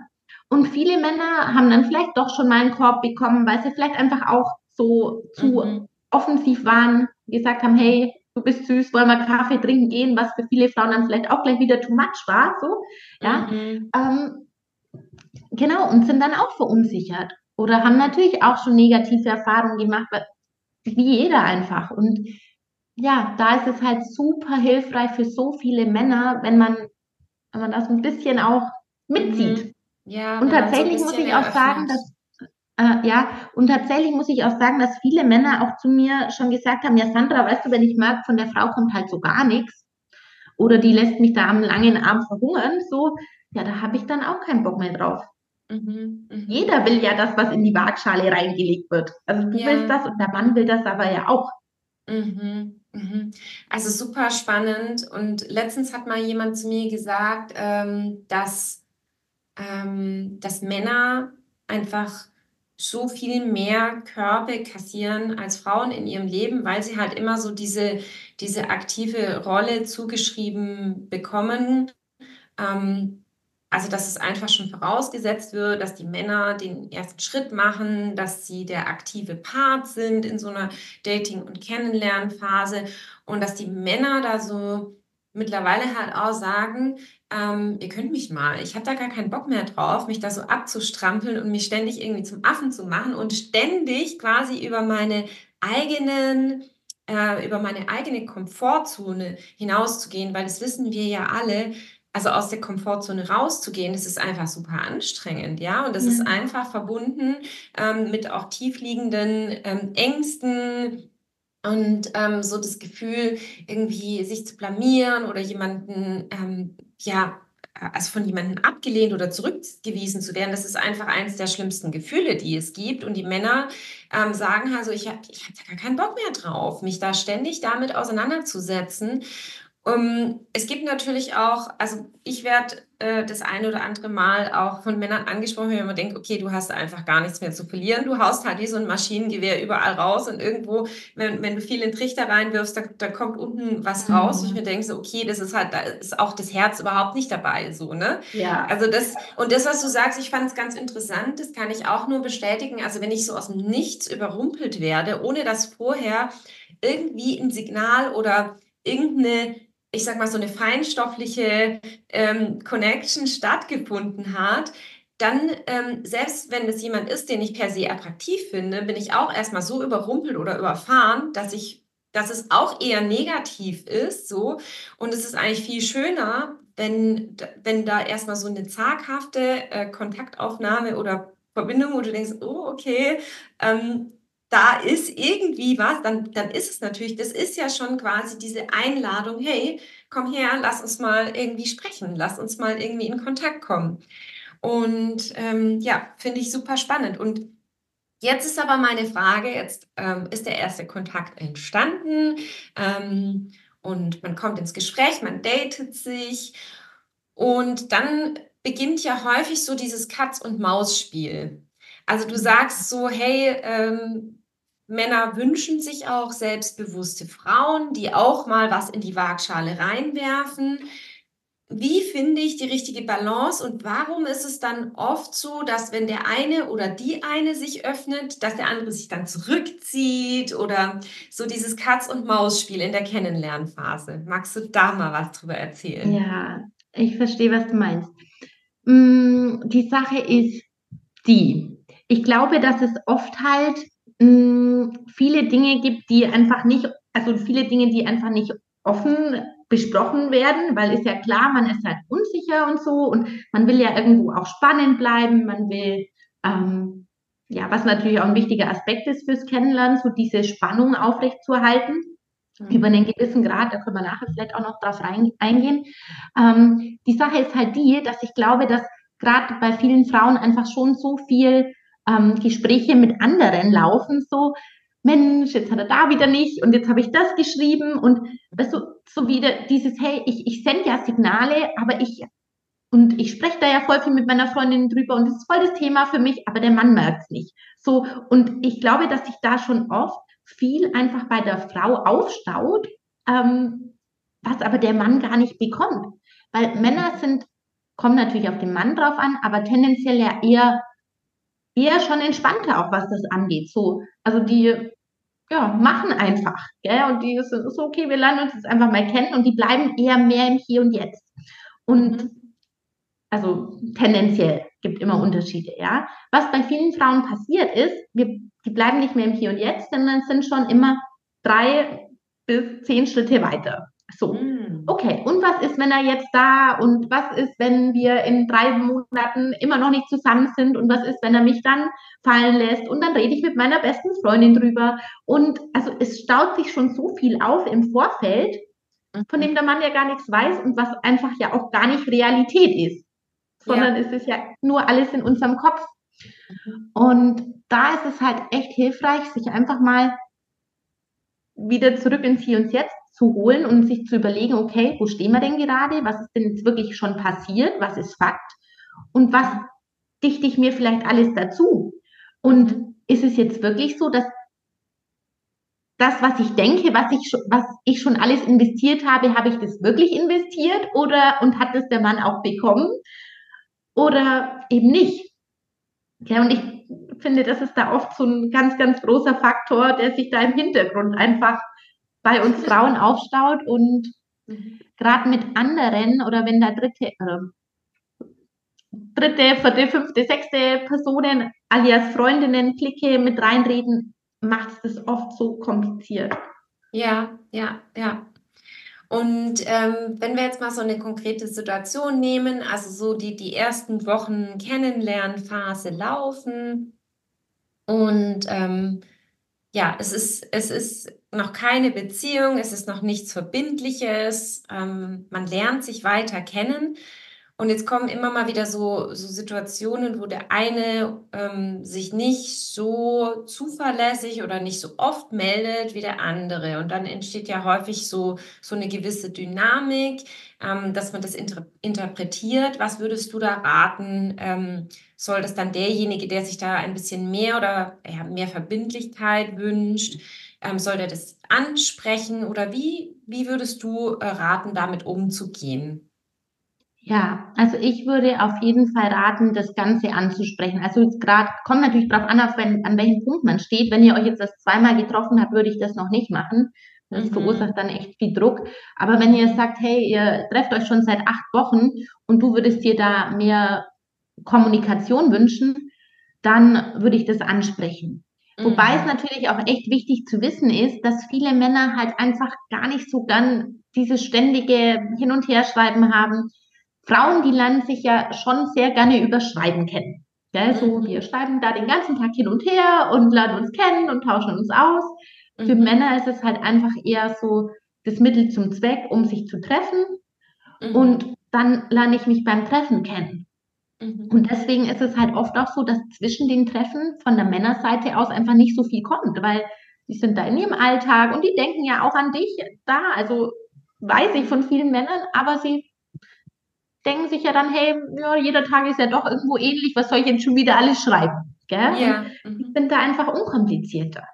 Und viele Männer haben dann vielleicht doch schon mal einen Korb bekommen, weil sie vielleicht einfach auch so zu mhm. offensiv waren, gesagt haben, hey, du bist süß, wollen wir Kaffee trinken gehen, was für viele Frauen dann vielleicht auch gleich wieder too much war, so, ja. Mhm. Ähm, genau, und sind dann auch verunsichert oder haben natürlich auch schon negative Erfahrungen gemacht, wie jeder einfach. Und ja, da ist es halt super hilfreich für so viele Männer, wenn man, wenn man das ein bisschen auch mitzieht. Mhm. Ja, und tatsächlich so muss ich auch sagen, dass äh, ja, und tatsächlich muss ich auch sagen, dass viele Männer auch zu mir schon gesagt haben, ja Sandra, weißt du, wenn ich mag, von der Frau kommt halt so gar nichts oder die lässt mich da am langen Arm verhungern, so, ja, da habe ich dann auch keinen Bock mehr drauf. Mhm, mh. Jeder will ja das, was in die Waagschale reingelegt wird. Also du ja. willst das und der Mann will das aber ja auch. Mhm, mhm. Also super spannend. Und letztens hat mal jemand zu mir gesagt, ähm, dass, ähm, dass Männer einfach so viel mehr Körbe kassieren als Frauen in ihrem Leben, weil sie halt immer so diese, diese aktive Rolle zugeschrieben bekommen. Ähm, also, dass es einfach schon vorausgesetzt wird, dass die Männer den ersten Schritt machen, dass sie der aktive Part sind in so einer Dating- und Kennenlernphase und dass die Männer da so mittlerweile halt auch sagen, ähm, ihr könnt mich mal, ich habe da gar keinen Bock mehr drauf, mich da so abzustrampeln und mich ständig irgendwie zum Affen zu machen und ständig quasi über meine eigenen, äh, über meine eigene Komfortzone hinauszugehen, weil das wissen wir ja alle, also aus der Komfortzone rauszugehen, das ist einfach super anstrengend, ja, und das ja. ist einfach verbunden ähm, mit auch tiefliegenden ähm, Ängsten, und ähm, so das Gefühl, irgendwie sich zu blamieren oder jemanden, ähm, ja, also von jemandem abgelehnt oder zurückgewiesen zu werden, das ist einfach eines der schlimmsten Gefühle, die es gibt. Und die Männer ähm, sagen also, ich habe ich hab da gar keinen Bock mehr drauf, mich da ständig damit auseinanderzusetzen. Um, ähm, es gibt natürlich auch, also ich werde äh, das eine oder andere Mal auch von Männern angesprochen, wenn man denkt, okay, du hast einfach gar nichts mehr zu verlieren. Du haust halt wie so ein Maschinengewehr überall raus und irgendwo, wenn, wenn du viel in Trichter reinwirfst, da, da kommt unten was mhm. raus. Mhm. Und ich mir denke so, okay, das ist halt, da ist auch das Herz überhaupt nicht dabei, so, ne? Ja. Also das, und das, was du sagst, ich fand es ganz interessant, das kann ich auch nur bestätigen. Also wenn ich so aus dem Nichts überrumpelt werde, ohne dass vorher irgendwie ein Signal oder irgendeine ich sag mal, so eine feinstoffliche ähm, Connection stattgefunden hat, dann, ähm, selbst wenn es jemand ist, den ich per se attraktiv finde, bin ich auch erstmal so überrumpelt oder überfahren, dass ich dass es auch eher negativ ist, so. Und es ist eigentlich viel schöner, wenn, wenn da erstmal so eine zaghafte äh, Kontaktaufnahme oder Verbindung, wo du denkst, oh, okay, ähm, da ist irgendwie was, dann, dann ist es natürlich, das ist ja schon quasi diese Einladung, hey, komm her, lass uns mal irgendwie sprechen, lass uns mal irgendwie in Kontakt kommen. Und ähm, ja, finde ich super spannend. Und jetzt ist aber meine Frage, jetzt ähm, ist der erste Kontakt entstanden ähm, und man kommt ins Gespräch, man datet sich und dann beginnt ja häufig so dieses Katz-und-Maus-Spiel. Also du sagst so, hey, ähm, Männer wünschen sich auch selbstbewusste Frauen, die auch mal was in die Waagschale reinwerfen. Wie finde ich die richtige Balance und warum ist es dann oft so, dass wenn der eine oder die eine sich öffnet, dass der andere sich dann zurückzieht oder so dieses Katz-und-Maus-Spiel in der Kennenlernphase? Magst du da mal was drüber erzählen? Ja, ich verstehe, was du meinst. Mm, die Sache ist die. Ich glaube, dass es oft halt mh, viele Dinge gibt, die einfach nicht, also viele Dinge, die einfach nicht offen besprochen werden, weil ist ja klar, man ist halt unsicher und so und man will ja irgendwo auch spannend bleiben, man will, ähm, ja, was natürlich auch ein wichtiger Aspekt ist fürs Kennenlernen, so diese Spannung aufrechtzuerhalten mhm. über einen gewissen Grad, da können wir nachher vielleicht auch noch drauf rein, eingehen. Ähm, die Sache ist halt die, dass ich glaube, dass gerade bei vielen Frauen einfach schon so viel ähm, Gespräche mit anderen laufen, so, Mensch, jetzt hat er da wieder nicht und jetzt habe ich das geschrieben und das so, so wieder dieses, hey, ich, ich sende ja Signale, aber ich, und ich spreche da ja voll viel mit meiner Freundin drüber und das ist voll das Thema für mich, aber der Mann merkt es nicht. So, und ich glaube, dass sich da schon oft viel einfach bei der Frau aufstaut, ähm, was aber der Mann gar nicht bekommt. Weil Männer sind, kommen natürlich auf den Mann drauf an, aber tendenziell ja eher eher schon entspannter, auch was das angeht. So, also die ja, machen einfach, gell? Und die sind so, okay, wir lernen uns jetzt einfach mal kennen und die bleiben eher mehr im Hier und Jetzt. Und also tendenziell gibt immer Unterschiede, ja. Was bei vielen Frauen passiert ist, wir, die bleiben nicht mehr im Hier und Jetzt, sondern sind schon immer drei bis zehn Schritte weiter. So, hm. Okay. Und was ist, wenn er jetzt da und was ist, wenn wir in drei Monaten immer noch nicht zusammen sind und was ist, wenn er mich dann fallen lässt und dann rede ich mit meiner besten Freundin drüber. Und also es staut sich schon so viel auf im Vorfeld, von dem der Mann ja gar nichts weiß und was einfach ja auch gar nicht Realität ist, sondern ja. es ist ja nur alles in unserem Kopf. Mhm. Und da ist es halt echt hilfreich, sich einfach mal wieder zurück ins Hier und Jetzt zu holen und sich zu überlegen, okay, wo stehen wir denn gerade? Was ist denn jetzt wirklich schon passiert? Was ist Fakt? Und was dichte ich mir vielleicht alles dazu? Und ist es jetzt wirklich so, dass das, was ich denke, was ich, schon, was ich schon alles investiert habe, habe ich das wirklich investiert oder und hat das der Mann auch bekommen oder eben nicht? Ja, und ich finde, das ist da oft so ein ganz, ganz großer Faktor, der sich da im Hintergrund einfach bei uns *laughs* Frauen aufstaut und mhm. gerade mit anderen oder wenn da dritte, äh, dritte, vierte, fünfte, sechste Personen alias Freundinnen, Clique mit reinreden, macht es das oft so kompliziert. Ja, ja, ja. Und ähm, wenn wir jetzt mal so eine konkrete Situation nehmen, also so die, die ersten Wochen Kennenlernphase laufen und ähm, ja, es ist, es ist noch keine Beziehung, es ist noch nichts Verbindliches, ähm, man lernt sich weiter kennen. Und jetzt kommen immer mal wieder so, so Situationen, wo der eine ähm, sich nicht so zuverlässig oder nicht so oft meldet wie der andere. Und dann entsteht ja häufig so, so eine gewisse Dynamik, ähm, dass man das inter interpretiert. Was würdest du da raten? Ähm, soll das dann derjenige, der sich da ein bisschen mehr oder ja, mehr Verbindlichkeit wünscht, ähm, soll der das ansprechen oder wie, wie würdest du äh, raten, damit umzugehen? Ja, also ich würde auf jeden Fall raten, das Ganze anzusprechen. Also gerade kommt natürlich darauf an, auf wenn, an welchem Punkt man steht. Wenn ihr euch jetzt das zweimal getroffen habt, würde ich das noch nicht machen. Das mhm. verursacht dann echt viel Druck. Aber wenn ihr sagt, hey, ihr trefft euch schon seit acht Wochen und du würdest dir da mehr Kommunikation wünschen, dann würde ich das ansprechen. Mhm. Wobei es natürlich auch echt wichtig zu wissen ist, dass viele Männer halt einfach gar nicht so gern dieses ständige Hin- und Herschreiben haben. Frauen, die lernen sich ja schon sehr gerne über Schreiben kennen. Gell? So, mhm. wir schreiben da den ganzen Tag hin und her und lernen uns kennen und tauschen uns aus. Für mhm. Männer ist es halt einfach eher so das Mittel zum Zweck, um sich zu treffen. Mhm. Und dann lerne ich mich beim Treffen kennen. Mhm. Und deswegen ist es halt oft auch so, dass zwischen den Treffen von der Männerseite aus einfach nicht so viel kommt, weil die sind da in ihrem Alltag und die denken ja auch an dich da. Also weiß ich von vielen Männern, aber sie denken sich ja dann, hey, ja, jeder Tag ist ja doch irgendwo ähnlich, was soll ich jetzt schon wieder alles schreiben? Gell? Ja. Mhm. Ich bin da einfach unkomplizierter.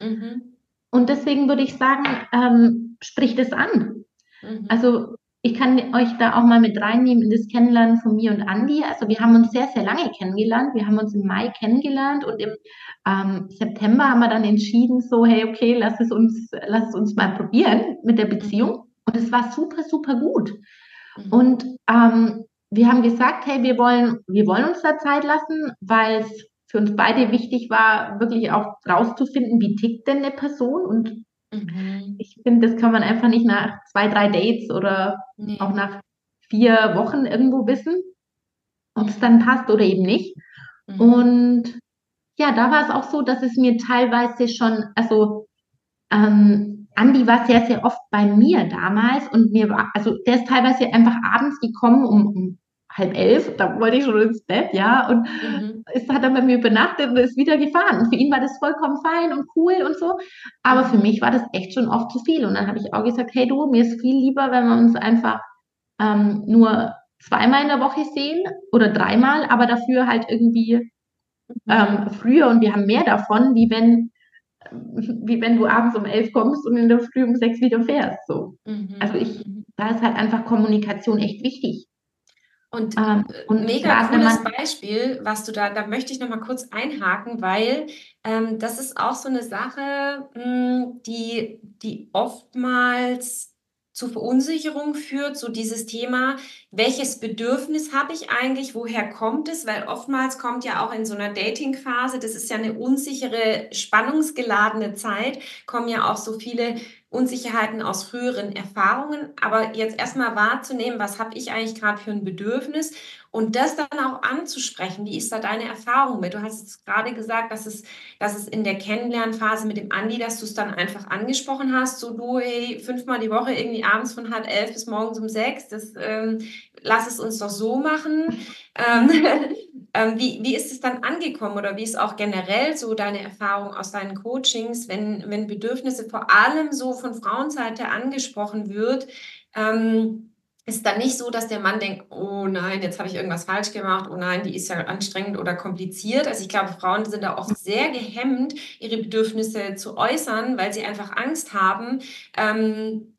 Mhm. Und deswegen würde ich sagen, ähm, spricht es an. Mhm. Also ich kann euch da auch mal mit reinnehmen in das Kennenlernen von mir und Andi. Also wir haben uns sehr, sehr lange kennengelernt. Wir haben uns im Mai kennengelernt und im ähm, September haben wir dann entschieden, so, hey, okay, lass es uns, lass es uns mal probieren mit der Beziehung. Und es war super, super gut. Mhm. Und ähm, wir haben gesagt, hey, wir wollen, wir wollen uns da Zeit lassen, weil es für uns beide wichtig war, wirklich auch rauszufinden, wie tickt denn eine Person und Mhm. Ich finde, das kann man einfach nicht nach zwei, drei Dates oder nee. auch nach vier Wochen irgendwo wissen, ob es dann passt oder eben nicht. Mhm. Und ja, da war es auch so, dass es mir teilweise schon, also ähm, Andi war sehr, sehr oft bei mir damals und mir war, also der ist teilweise einfach abends gekommen um, um halb elf, da wollte ich schon ins Bett, ja, und mhm. es hat dann bei mir übernachtet und ist wieder gefahren. Und für ihn war das vollkommen fein und cool und so. Aber für mich war das echt schon oft zu viel. Und dann habe ich auch gesagt, hey du, mir ist viel lieber, wenn wir uns einfach ähm, nur zweimal in der Woche sehen oder dreimal, aber dafür halt irgendwie ähm, früher und wir haben mehr davon, wie wenn wie wenn du abends um elf kommst und in der Früh um sechs wieder fährst. So. Mhm. Also ich, mhm. da ist halt einfach Kommunikation echt wichtig. Und, ähm, äh, und mega cooles Beispiel, was du da, da möchte ich noch mal kurz einhaken, weil ähm, das ist auch so eine Sache, mh, hm, die, die oftmals zu Verunsicherung führt, so dieses Thema, welches Bedürfnis habe ich eigentlich, woher kommt es, weil oftmals kommt ja auch in so einer Dating-Phase, das ist ja eine unsichere, spannungsgeladene Zeit, kommen ja auch so viele Unsicherheiten aus früheren Erfahrungen, aber jetzt erstmal wahrzunehmen, was habe ich eigentlich gerade für ein Bedürfnis und das dann auch anzusprechen. Wie ist da deine Erfahrung mit? Du hast jetzt gerade gesagt, dass es, dass es in der Kennenlernphase mit dem Andi, dass du es dann einfach angesprochen hast, so du, hey, fünfmal die Woche irgendwie abends von halb elf bis morgens um sechs, das ähm, lass es uns doch so machen. Ähm, *laughs* ähm, wie, wie ist es dann angekommen oder wie ist auch generell so deine Erfahrung aus deinen Coachings, wenn, wenn Bedürfnisse vor allem so von Frauenseite angesprochen wird? Ähm, ist dann nicht so, dass der Mann denkt, oh nein, jetzt habe ich irgendwas falsch gemacht, oh nein, die ist ja anstrengend oder kompliziert. Also ich glaube, Frauen sind da oft sehr gehemmt, ihre Bedürfnisse zu äußern, weil sie einfach Angst haben, ähm,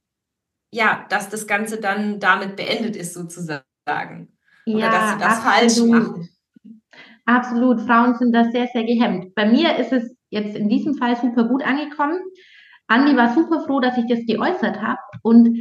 ja, dass das Ganze dann damit beendet ist sozusagen. Oder ja, dass sie das absolut. falsch machen. Absolut, Frauen sind da sehr, sehr gehemmt. Bei mir ist es jetzt in diesem Fall super gut angekommen. Andi war super froh, dass ich das geäußert habe. Und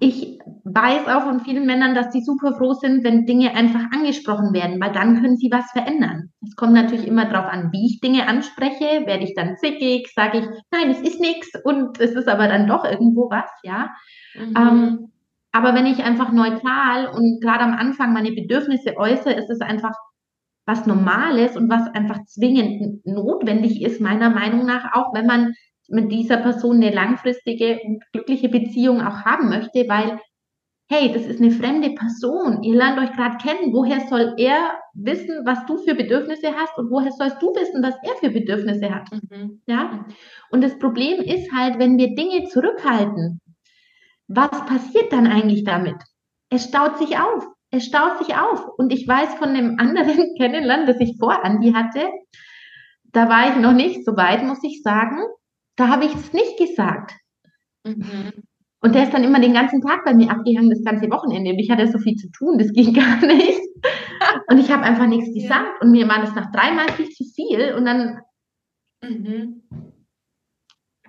ich weiß auch von vielen Männern, dass die super froh sind, wenn Dinge einfach angesprochen werden, weil dann können sie was verändern. Es kommt natürlich immer darauf an, wie ich Dinge anspreche. Werde ich dann zickig, sage ich, nein, es ist nichts und es ist aber dann doch irgendwo was, ja. Mhm. Ähm, aber wenn ich einfach neutral und gerade am Anfang meine Bedürfnisse äußere, ist es einfach was Normales und was einfach zwingend notwendig ist, meiner Meinung nach, auch wenn man mit dieser Person eine langfristige und glückliche Beziehung auch haben möchte, weil, hey, das ist eine fremde Person. Ihr lernt euch gerade kennen. Woher soll er wissen, was du für Bedürfnisse hast und woher sollst du wissen, was er für Bedürfnisse hat? Mhm. Ja? Und das Problem ist halt, wenn wir Dinge zurückhalten, was passiert dann eigentlich damit? Es staut sich auf es staut sich auf. Und ich weiß von dem *laughs* anderen Kennenlernen, das ich vor Andi hatte, da war ich noch nicht so weit, muss ich sagen. Da habe ich es nicht gesagt. Mhm. Und der ist dann immer den ganzen Tag bei mir abgehangen, das ganze Wochenende. Und ich hatte so viel zu tun, das ging *laughs* gar nicht. Und ich habe einfach nichts gesagt. Ja. Und mir war das nach dreimal viel zu viel. Und dann, mhm.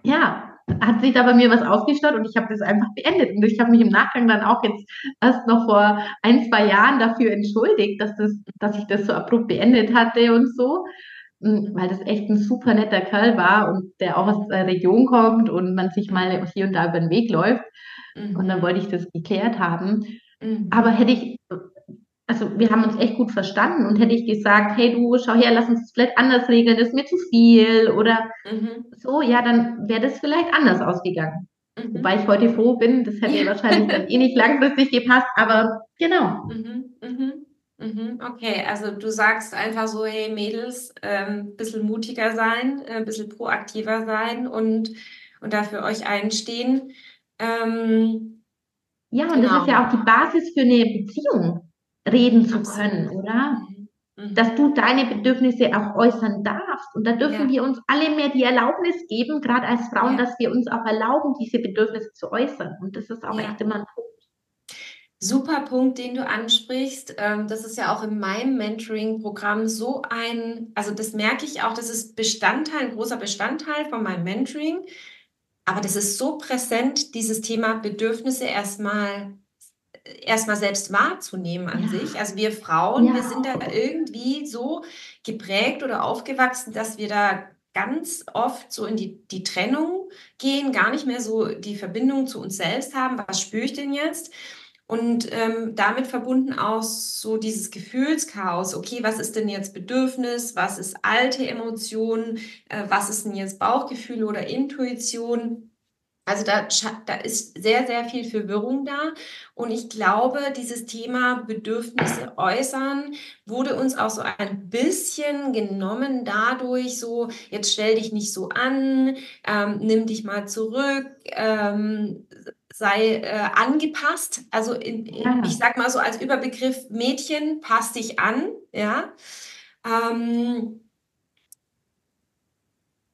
ja, hat sich da bei mir was aufgestaut und ich habe das einfach beendet. Und ich habe mich im Nachgang dann auch jetzt erst noch vor ein, zwei Jahren dafür entschuldigt, dass, das, dass ich das so abrupt beendet hatte und so. Weil das echt ein super netter Kerl war und der auch aus der Region kommt und man sich mal hier und da über den Weg läuft. Mhm. Und dann wollte ich das geklärt haben. Mhm. Aber hätte ich also wir haben uns echt gut verstanden und hätte ich gesagt, hey du, schau her, lass uns das vielleicht anders regeln, das ist mir zu viel oder mhm. so, ja, dann wäre das vielleicht anders ausgegangen. Mhm. Wobei ich heute froh bin, das hätte ja. *laughs* wahrscheinlich dann eh nicht langfristig gepasst, aber genau. Mhm. mhm. Mhm. Okay, also du sagst einfach so, hey Mädels, ein ähm, bisschen mutiger sein, ein äh, bisschen proaktiver sein und, und dafür euch einstehen. Ähm, Ja, und genau. das ist ja auch die Basis für eine Beziehung, reden zu Absolut. können, oder? Mhm. mhm. Dass du deine Bedürfnisse auch äußern darfst. Und da dürfen ja. wir uns alle mehr die Erlaubnis geben, gerade als Frauen, ja. dass wir uns auch erlauben, diese Bedürfnisse zu äußern. Und das ist auch ja. echt immer ein Punkt. Super Punkt, den du ansprichst. Ähm, das ist ja auch in meinem Mentoring-Programm so ein, also das merke ich auch, das ist Bestandteil, ein großer Bestandteil von meinem Mentoring. Aber das ist so präsent, dieses Thema Bedürfnisse erstmal erstmal selbst wahrzunehmen an ja. sich. Also wir Frauen, ja. wir sind da irgendwie so geprägt oder aufgewachsen, dass wir da ganz oft so in die, die Trennung gehen, gar nicht mehr so die Verbindung zu uns selbst haben. Was spüre ich denn jetzt? Und ähm, damit verbunden auch so dieses Gefühlschaos. Okay, was ist denn jetzt Bedürfnis? Was ist alte Emotion? Äh, was ist denn jetzt Bauchgefühl oder Intuition? Also da, da ist sehr, sehr viel Verwirrung da. Und ich glaube, dieses Thema Bedürfnisse äußern wurde uns auch so ein bisschen genommen dadurch, so, jetzt stell dich nicht so an, ähm, nimm dich mal zurück, ähm, sei äh, angepasst. Also in, ja. ich sag mal so als Überbegriff Mädchen, pass dich an, ja. Ähm,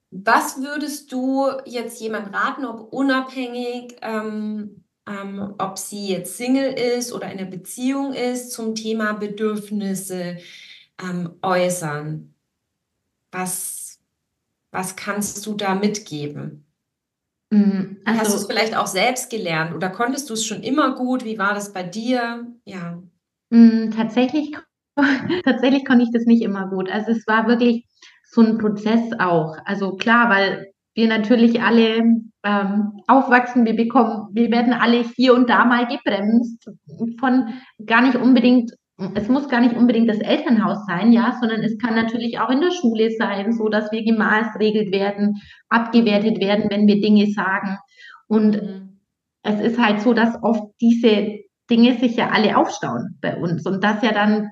was würdest du jetzt jemand raten, ob unabhängig, ähm, ähm, ob sie jetzt Single ist oder in einer Beziehung ist, zum Thema Bedürfnisse ähm, äußern? Was, was kannst du da mitgeben? Mhm, also, Hast du es vielleicht auch selbst gelernt oder konntest du es schon immer gut? Wie war das bei dir? Ja. Mm, tatsächlich, *laughs* tatsächlich konnte ich das nicht immer gut. Also es war wirklich so ein Prozess auch. Also klar, weil wir natürlich alle ähm, aufwachsen, wir bekommen, wir werden alle hier und da mal gebremst von gar nicht unbedingt es muss gar nicht unbedingt das Elternhaus sein, ja, sondern es kann natürlich auch in der Schule sein, so dass wir gemaßregelt werden, abgewertet werden, wenn wir Dinge sagen. Und mhm. es ist halt so, dass oft diese Dinge sich ja alle aufstauen bei uns und dass ja dann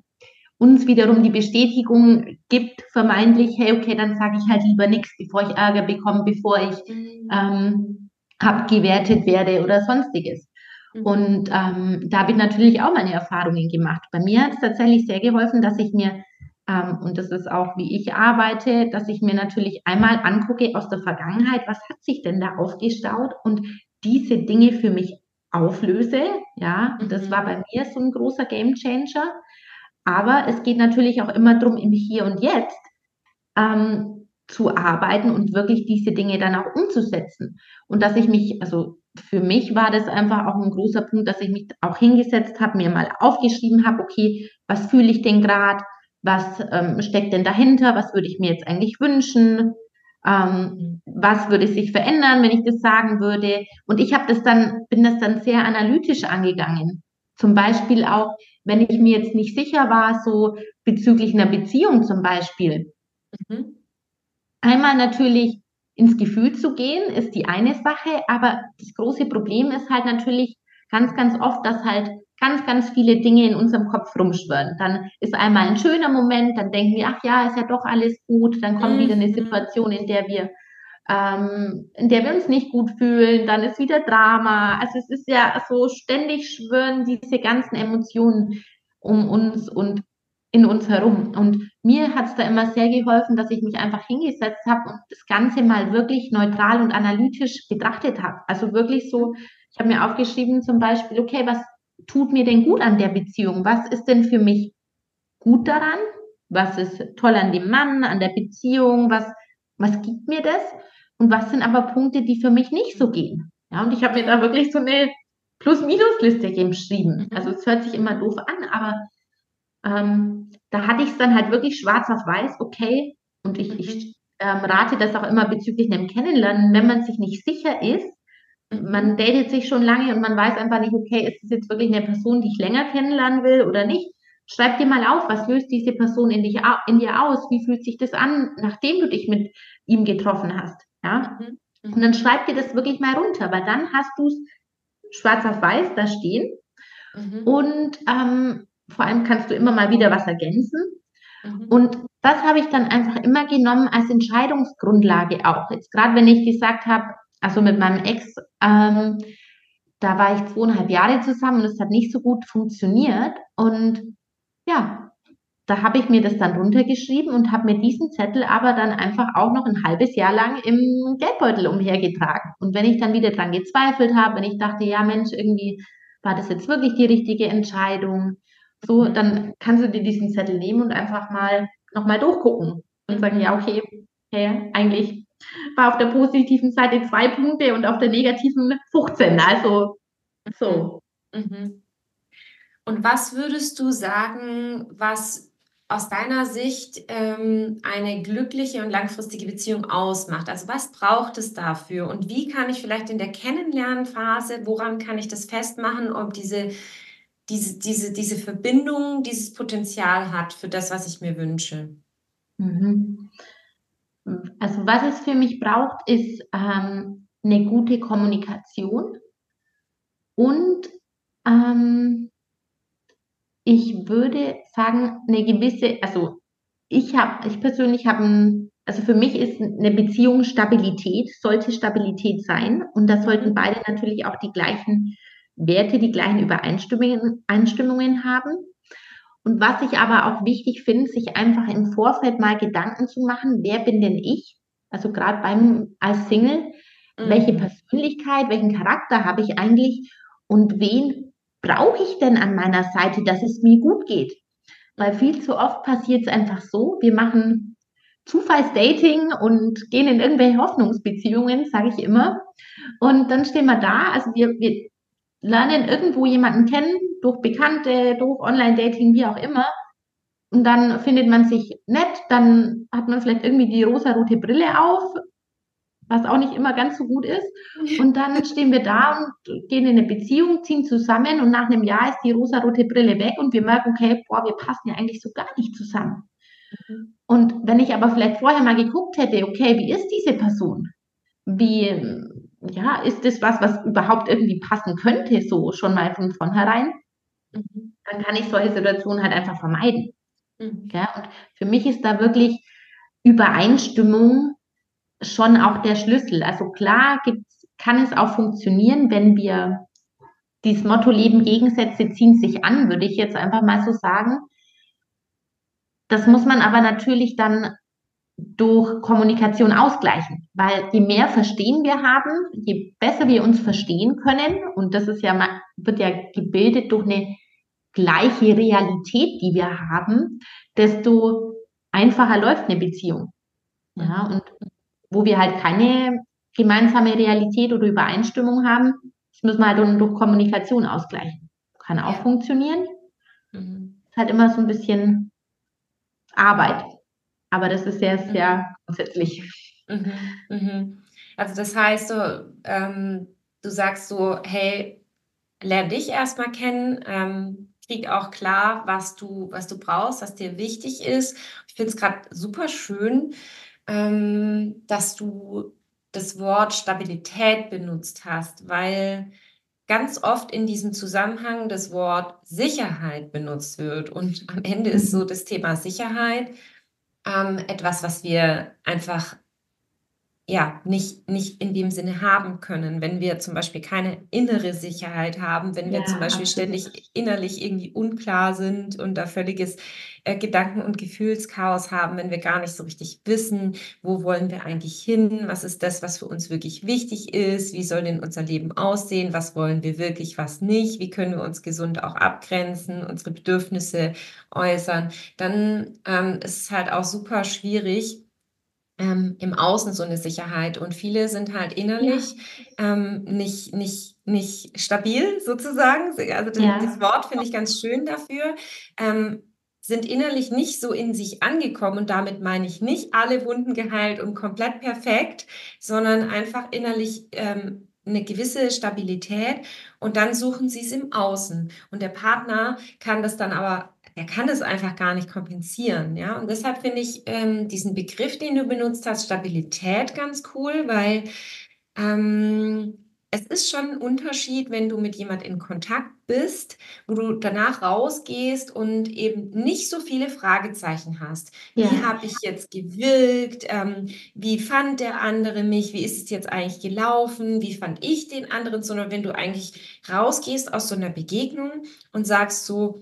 uns wiederum die Bestätigung gibt, vermeintlich, hey, okay, dann sage ich halt lieber nichts, bevor ich Ärger bekomme, bevor ich mhm. ähm, abgewertet werde oder sonstiges. Mhm. Und ähm, da habe ich natürlich auch meine Erfahrungen gemacht. Bei mir hat es tatsächlich sehr geholfen, dass ich mir, ähm, und das ist auch, wie ich arbeite, dass ich mir natürlich einmal angucke aus der Vergangenheit, was hat sich denn da aufgestaut und diese Dinge für mich auflöse. Ja, und das war mhm. bei mir so ein großer Game Changer. Aber es geht natürlich auch immer darum, im Hier und Jetzt ähm, zu arbeiten und wirklich diese Dinge dann auch umzusetzen. Und dass ich mich, also für mich war das einfach auch ein großer Punkt, dass ich mich auch hingesetzt habe, mir mal aufgeschrieben habe, okay, was fühle ich denn gerade, was ähm, steckt denn dahinter, was würde ich mir jetzt eigentlich wünschen, ähm, was würde sich verändern, wenn ich das sagen würde. Und ich habe das dann, bin das dann sehr analytisch angegangen. Zum Beispiel auch, wenn ich mir jetzt nicht sicher war, so bezüglich einer Beziehung zum Beispiel. Mhm. Einmal natürlich ins Gefühl zu gehen, ist die eine Sache, aber das große Problem ist halt natürlich ganz, ganz oft, dass halt ganz, ganz viele Dinge in unserem Kopf rumschwirren. Dann ist einmal ein schöner Moment, dann denken wir, ach ja, ist ja doch alles gut, dann kommt mhm. wieder eine mhm. Situation, in der wir ähm, in der wir uns nicht gut fühlen, dann ist wieder Drama. Also es ist ja so ständig schwören diese ganzen Emotionen um uns und in uns herum. Und mir hat es da immer sehr geholfen, dass ich mich einfach hingesetzt habe und das Ganze mal wirklich neutral und analytisch betrachtet habe. Also wirklich so, ich habe mir aufgeschrieben zum Beispiel, okay, was tut mir denn gut an der Beziehung? Was ist denn für mich gut daran? Was ist toll an dem Mann, an der Beziehung? Was, was gibt mir das? Und was sind aber Punkte, die für mich nicht so gehen? Ja, und ich habe mir da wirklich so eine Plus-Minus-Liste geschrieben. Also es hört sich immer doof an, aber ähm, da hatte ich es dann halt wirklich schwarz auf weiß, okay. Und ich, mhm. ich ähm, rate das auch immer bezüglich einem Kennenlernen, wenn man sich nicht sicher ist, mhm. man datet sich schon lange und man weiß einfach nicht, okay, ist es jetzt wirklich eine Person, die ich länger kennenlernen will oder nicht? Schreib dir mal auf, was löst diese Person in, dich, in dir aus? Wie fühlt sich das an, nachdem du dich mit ihm getroffen hast? Ja? Mhm. mhm. Und dann schreib dir das wirklich mal runter, weil dann hast du es schwarz auf weiß da stehen. Mhm. Und ähm, vor allem kannst du immer mal wieder was ergänzen. Mhm. Und das habe ich dann einfach immer genommen als Entscheidungsgrundlage auch. Jetzt gerade wenn ich gesagt habe, also mit meinem Ex, ähm, da war ich zweieinhalb Jahre zusammen und es hat nicht so gut funktioniert. Und ja, da habe ich mir das dann runtergeschrieben und habe mir diesen Zettel aber dann einfach auch noch ein halbes Jahr lang im Geldbeutel umhergetragen. Und wenn ich dann wieder dran gezweifelt habe, wenn ich dachte, ja Mensch, irgendwie war das jetzt wirklich die richtige Entscheidung, so, dann kannst du dir diesen Zettel nehmen und einfach mal nochmal durchgucken und sagen, ja, okay, hey, eigentlich war auf der positiven Seite zwei Punkte und auf der negativen 15. Also so. Mhm. Und was würdest du sagen, was aus deiner Sicht ähm, eine glückliche und langfristige Beziehung ausmacht? Also was braucht es dafür? Und wie kann ich vielleicht in der Kennenlernphase, woran kann ich das festmachen, ob diese, diese, diese, diese Verbindung dieses Potenzial hat für das, was ich mir wünsche? Mhm. Also was es für mich braucht, ist ähm, eine gute Kommunikation und ähm, ich würde sagen, eine gewisse, also ich habe, ich persönlich habe also für mich ist eine Beziehung Stabilität, sollte Stabilität sein. Und da sollten beide natürlich auch die gleichen Werte, die gleichen Übereinstimmungen Einstimmungen haben. Und was ich aber auch wichtig finde, sich einfach im Vorfeld mal Gedanken zu machen, wer bin denn ich? Also gerade beim als Single, mhm. welche Persönlichkeit, welchen Charakter habe ich eigentlich und wen brauche ich denn an meiner Seite, dass es mir gut geht? Weil viel zu oft passiert es einfach so, wir machen Zufallsdating und gehen in irgendwelche Hoffnungsbeziehungen, sage ich immer. Und dann stehen wir da, also wir, wir lernen irgendwo jemanden kennen, durch Bekannte, durch Online-Dating, wie auch immer. Und dann findet man sich nett, dann hat man vielleicht irgendwie die rosa-rote Brille auf, was auch nicht immer ganz so gut ist. *laughs* Und dann stehen wir da und gehen in eine Beziehung, ziehen zusammen und nach einem Jahr ist die rosarote Brille weg und wir merken, okay, boah, wir passen ja eigentlich so gar nicht zusammen. Mhm. Und wenn ich aber vielleicht vorher mal geguckt hätte, okay, wie ist diese Person? Wie, ja, ist das was, was überhaupt irgendwie passen könnte, so schon mal von vornherein? Mhm. Dann kann ich solche Situationen halt einfach vermeiden. Mhm. Ja, und für mich ist da wirklich Übereinstimmung schon auch der Schlüssel. Also klar gibt's, kann es auch funktionieren, wenn wir dieses Motto Leben Gegensätze ziehen sich an, würde ich jetzt einfach mal so sagen. Das muss man aber natürlich dann durch Kommunikation ausgleichen, weil je mehr Verstehen wir haben, je besser wir uns verstehen können, und das ist ja wird ja gebildet durch eine gleiche Realität, die wir haben, desto einfacher läuft eine Beziehung. Ja, und wo wir halt keine gemeinsame Realität oder Übereinstimmung haben, das müssen wir halt durch Kommunikation ausgleichen. Kann auch funktionieren. Mhm. Ist halt immer so ein bisschen Arbeit. Aber das ist sehr, mhm. sehr grundsätzlich. Mhm. Mhm. Also das heißt, so, ähm, du sagst so, hey, lerne dich erstmal kennen, ähm, krieg auch klar, was du, was du brauchst, was dir wichtig ist. Ich finde es gerade super schön, ähm, dass du das Wort Stabilität benutzt hast, weil ganz oft in diesem Zusammenhang das Wort Sicherheit benutzt wird. Und am Ende ist so mhm. das Thema Sicherheit ähm, etwas, was wir einfach ja, nicht, nicht in dem Sinne haben können, wenn wir zum Beispiel keine innere Sicherheit haben, wenn wir ja, zum Beispiel absolut. ständig innerlich irgendwie unklar sind und da völliges äh, Gedanken- und Gefühlschaos haben, wenn wir gar nicht so richtig wissen, wo wollen wir eigentlich hin, was ist das, was für uns wirklich wichtig ist, wie soll denn unser Leben aussehen, was wollen wir wirklich, was nicht, wie können wir uns gesund auch abgrenzen, unsere Bedürfnisse äußern, dann ähm, ist es halt auch super schwierig, ähm, im Außen so eine Sicherheit und viele sind halt innerlich ja. ähm, nicht, nicht, nicht stabil sozusagen. Also das, ja. das Wort finde ich ganz schön dafür. Ähm, sind innerlich nicht so in sich angekommen und damit meine ich nicht alle Wunden geheilt und komplett perfekt, sondern einfach innerlich ähm, eine gewisse Stabilität und dann suchen sie es im Außen und der Partner kann das dann aber er kann das einfach gar nicht kompensieren. Ja? Und deshalb finde ich ähm, diesen Begriff, den du benutzt hast, Stabilität ganz cool, weil ähm, es ist schon ein Unterschied, wenn du mit jemand in Kontakt bist, wo du danach rausgehst und eben nicht so viele Fragezeichen hast. Wie Ja, habe ich jetzt gewirkt? Ähm, wie fand der andere mich? Wie ist es jetzt eigentlich gelaufen? Wie fand ich den anderen? Sondern wenn du eigentlich rausgehst aus so einer Begegnung und sagst so,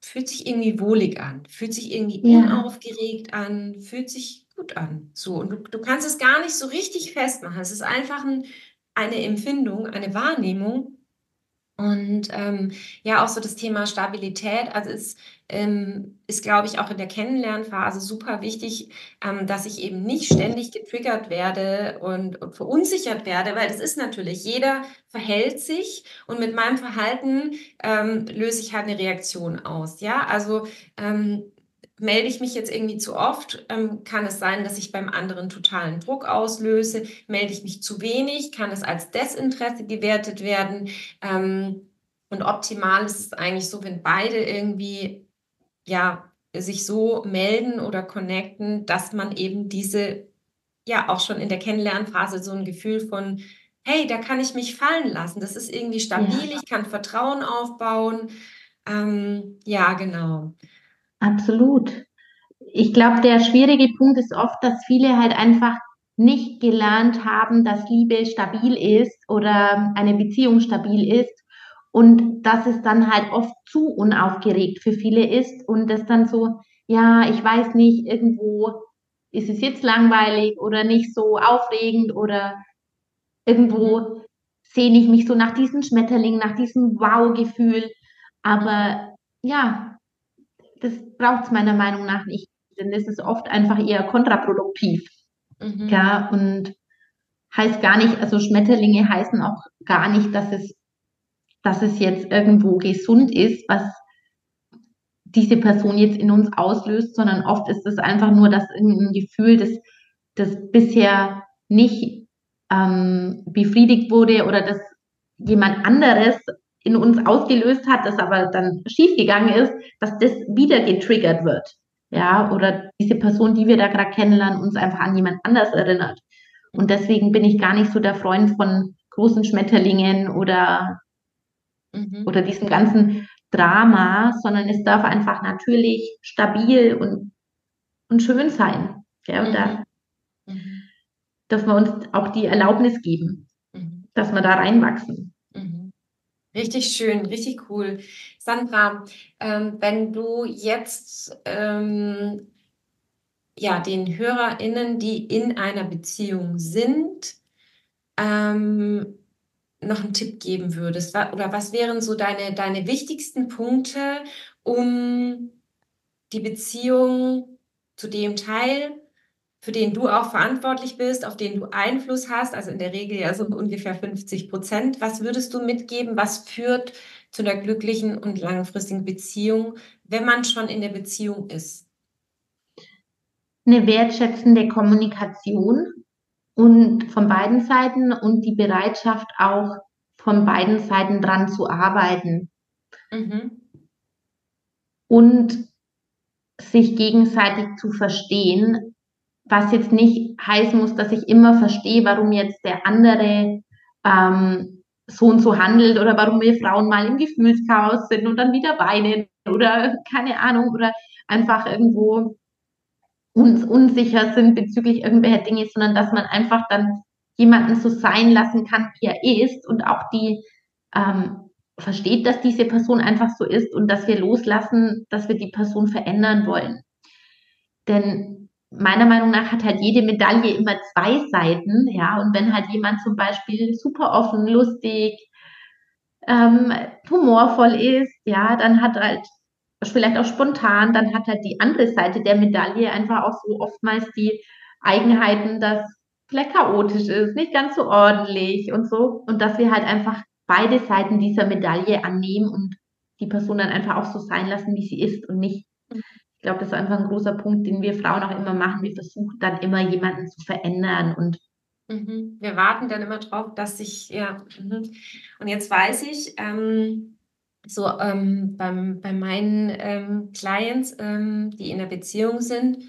fühlt sich irgendwie wohlig an, fühlt sich irgendwie ja, unaufgeregt an, fühlt sich gut an. So, und du, du kannst es gar nicht so richtig festmachen. Es ist einfach ein eine Empfindung, eine Wahrnehmung. Und ähm, ja, auch so das Thema Stabilität, also ist, ähm, ist glaube ich, auch in der Kennenlernphase super wichtig, ähm, dass ich eben nicht ständig getriggert werde und, und verunsichert werde, weil das ist natürlich, jeder verhält sich und mit meinem Verhalten ähm, löse ich halt eine Reaktion aus. Ja, also ähm, melde ich mich jetzt irgendwie zu oft, ähm, kann es sein, dass ich beim anderen totalen Druck auslöse. Melde ich mich zu wenig, kann es als Desinteresse gewertet werden. Ähm, und optimal ist es eigentlich so, wenn beide irgendwie ja sich so melden oder connecten, dass man eben diese ja auch schon in der Kennenlernphase so ein Gefühl von hey, da kann ich mich fallen lassen. Das ist irgendwie stabil, ja, ich kann Vertrauen aufbauen. Ähm, ja, genau. Absolut. Ich glaube, der schwierige Punkt ist oft, dass viele halt einfach nicht gelernt haben, dass Liebe stabil ist oder eine Beziehung stabil ist und dass es dann halt oft zu unaufgeregt für viele ist und das dann so, ja, ich weiß nicht, irgendwo ist es jetzt langweilig oder nicht so aufregend oder irgendwo sehne ich mich so nach diesem Schmetterling, nach diesem Wow-Gefühl. Aber ja, das braucht es meiner Meinung nach nicht, denn das ist oft einfach eher kontraproduktiv. Mhm. Ja, und heißt gar nicht, also Schmetterlinge heißen auch gar nicht, dass es, dass es jetzt irgendwo gesund ist, was diese Person jetzt in uns auslöst, sondern oft ist es einfach nur, dass irgendein Gefühl, das, das bisher nicht ähm, befriedigt wurde oder das jemand anderes in uns ausgelöst hat, das aber dann schiefgegangen ist, dass das wieder getriggert wird. Ja, oder diese Person, die wir da gerade kennenlernen, uns einfach an jemand anders erinnert. Und deswegen bin ich gar nicht so der Freund von großen Schmetterlingen oder, Mhm. oder diesem ganzen Drama, sondern es darf einfach natürlich stabil und, und schön sein. Ja, und Mhm. da Mhm. dürfen wir uns auch die Erlaubnis geben, Mhm. dass wir da reinwachsen. Richtig schön, richtig cool. Sandra, ähm, wenn du jetzt ähm, ja den HörerInnen, die in einer Beziehung sind, ähm, noch einen Tipp geben würdest, oder was wären so deine, deine wichtigsten Punkte, um die Beziehung zu dem Teil für den du auch verantwortlich bist, auf den du Einfluss hast, also in der Regel ja so ungefähr 50 Prozent. Was würdest du mitgeben? Was führt zu einer glücklichen und langfristigen Beziehung, wenn man schon in der Beziehung ist? Eine wertschätzende Kommunikation und von beiden Seiten und die Bereitschaft auch von beiden Seiten dran zu arbeiten Mhm. und sich gegenseitig zu verstehen, was jetzt nicht heißen muss, dass ich immer verstehe, warum jetzt der andere ähm, so und so handelt oder warum wir Frauen mal im Gefühlschaos sind und dann wieder weinen oder keine Ahnung oder einfach irgendwo uns unsicher sind bezüglich irgendwelcher Dinge, sondern dass man einfach dann jemanden so sein lassen kann, wie er ist und auch die ähm, versteht, dass diese Person einfach so ist und dass wir loslassen, dass wir die Person verändern wollen. Denn meiner Meinung nach hat halt jede Medaille immer zwei Seiten, ja, und wenn halt jemand zum Beispiel super offen, lustig, ähm, humorvoll ist, ja, dann hat halt vielleicht auch spontan, dann hat halt die andere Seite der Medaille einfach auch so oftmals die Eigenheiten, dass vielleicht chaotisch ist, nicht ganz so ordentlich und so. Und dass wir halt einfach beide Seiten dieser Medaille annehmen und die Person dann einfach auch so sein lassen, wie sie ist und nicht. Ich glaube, das ist einfach ein großer Punkt, den wir Frauen auch immer machen. Wir versuchen dann immer jemanden zu verändern und Mhm. Wir warten dann immer drauf, dass sich, ja. Mhm. Und jetzt weiß ich, ähm, so ähm, beim, bei meinen ähm, Clients, ähm, die in der Beziehung sind,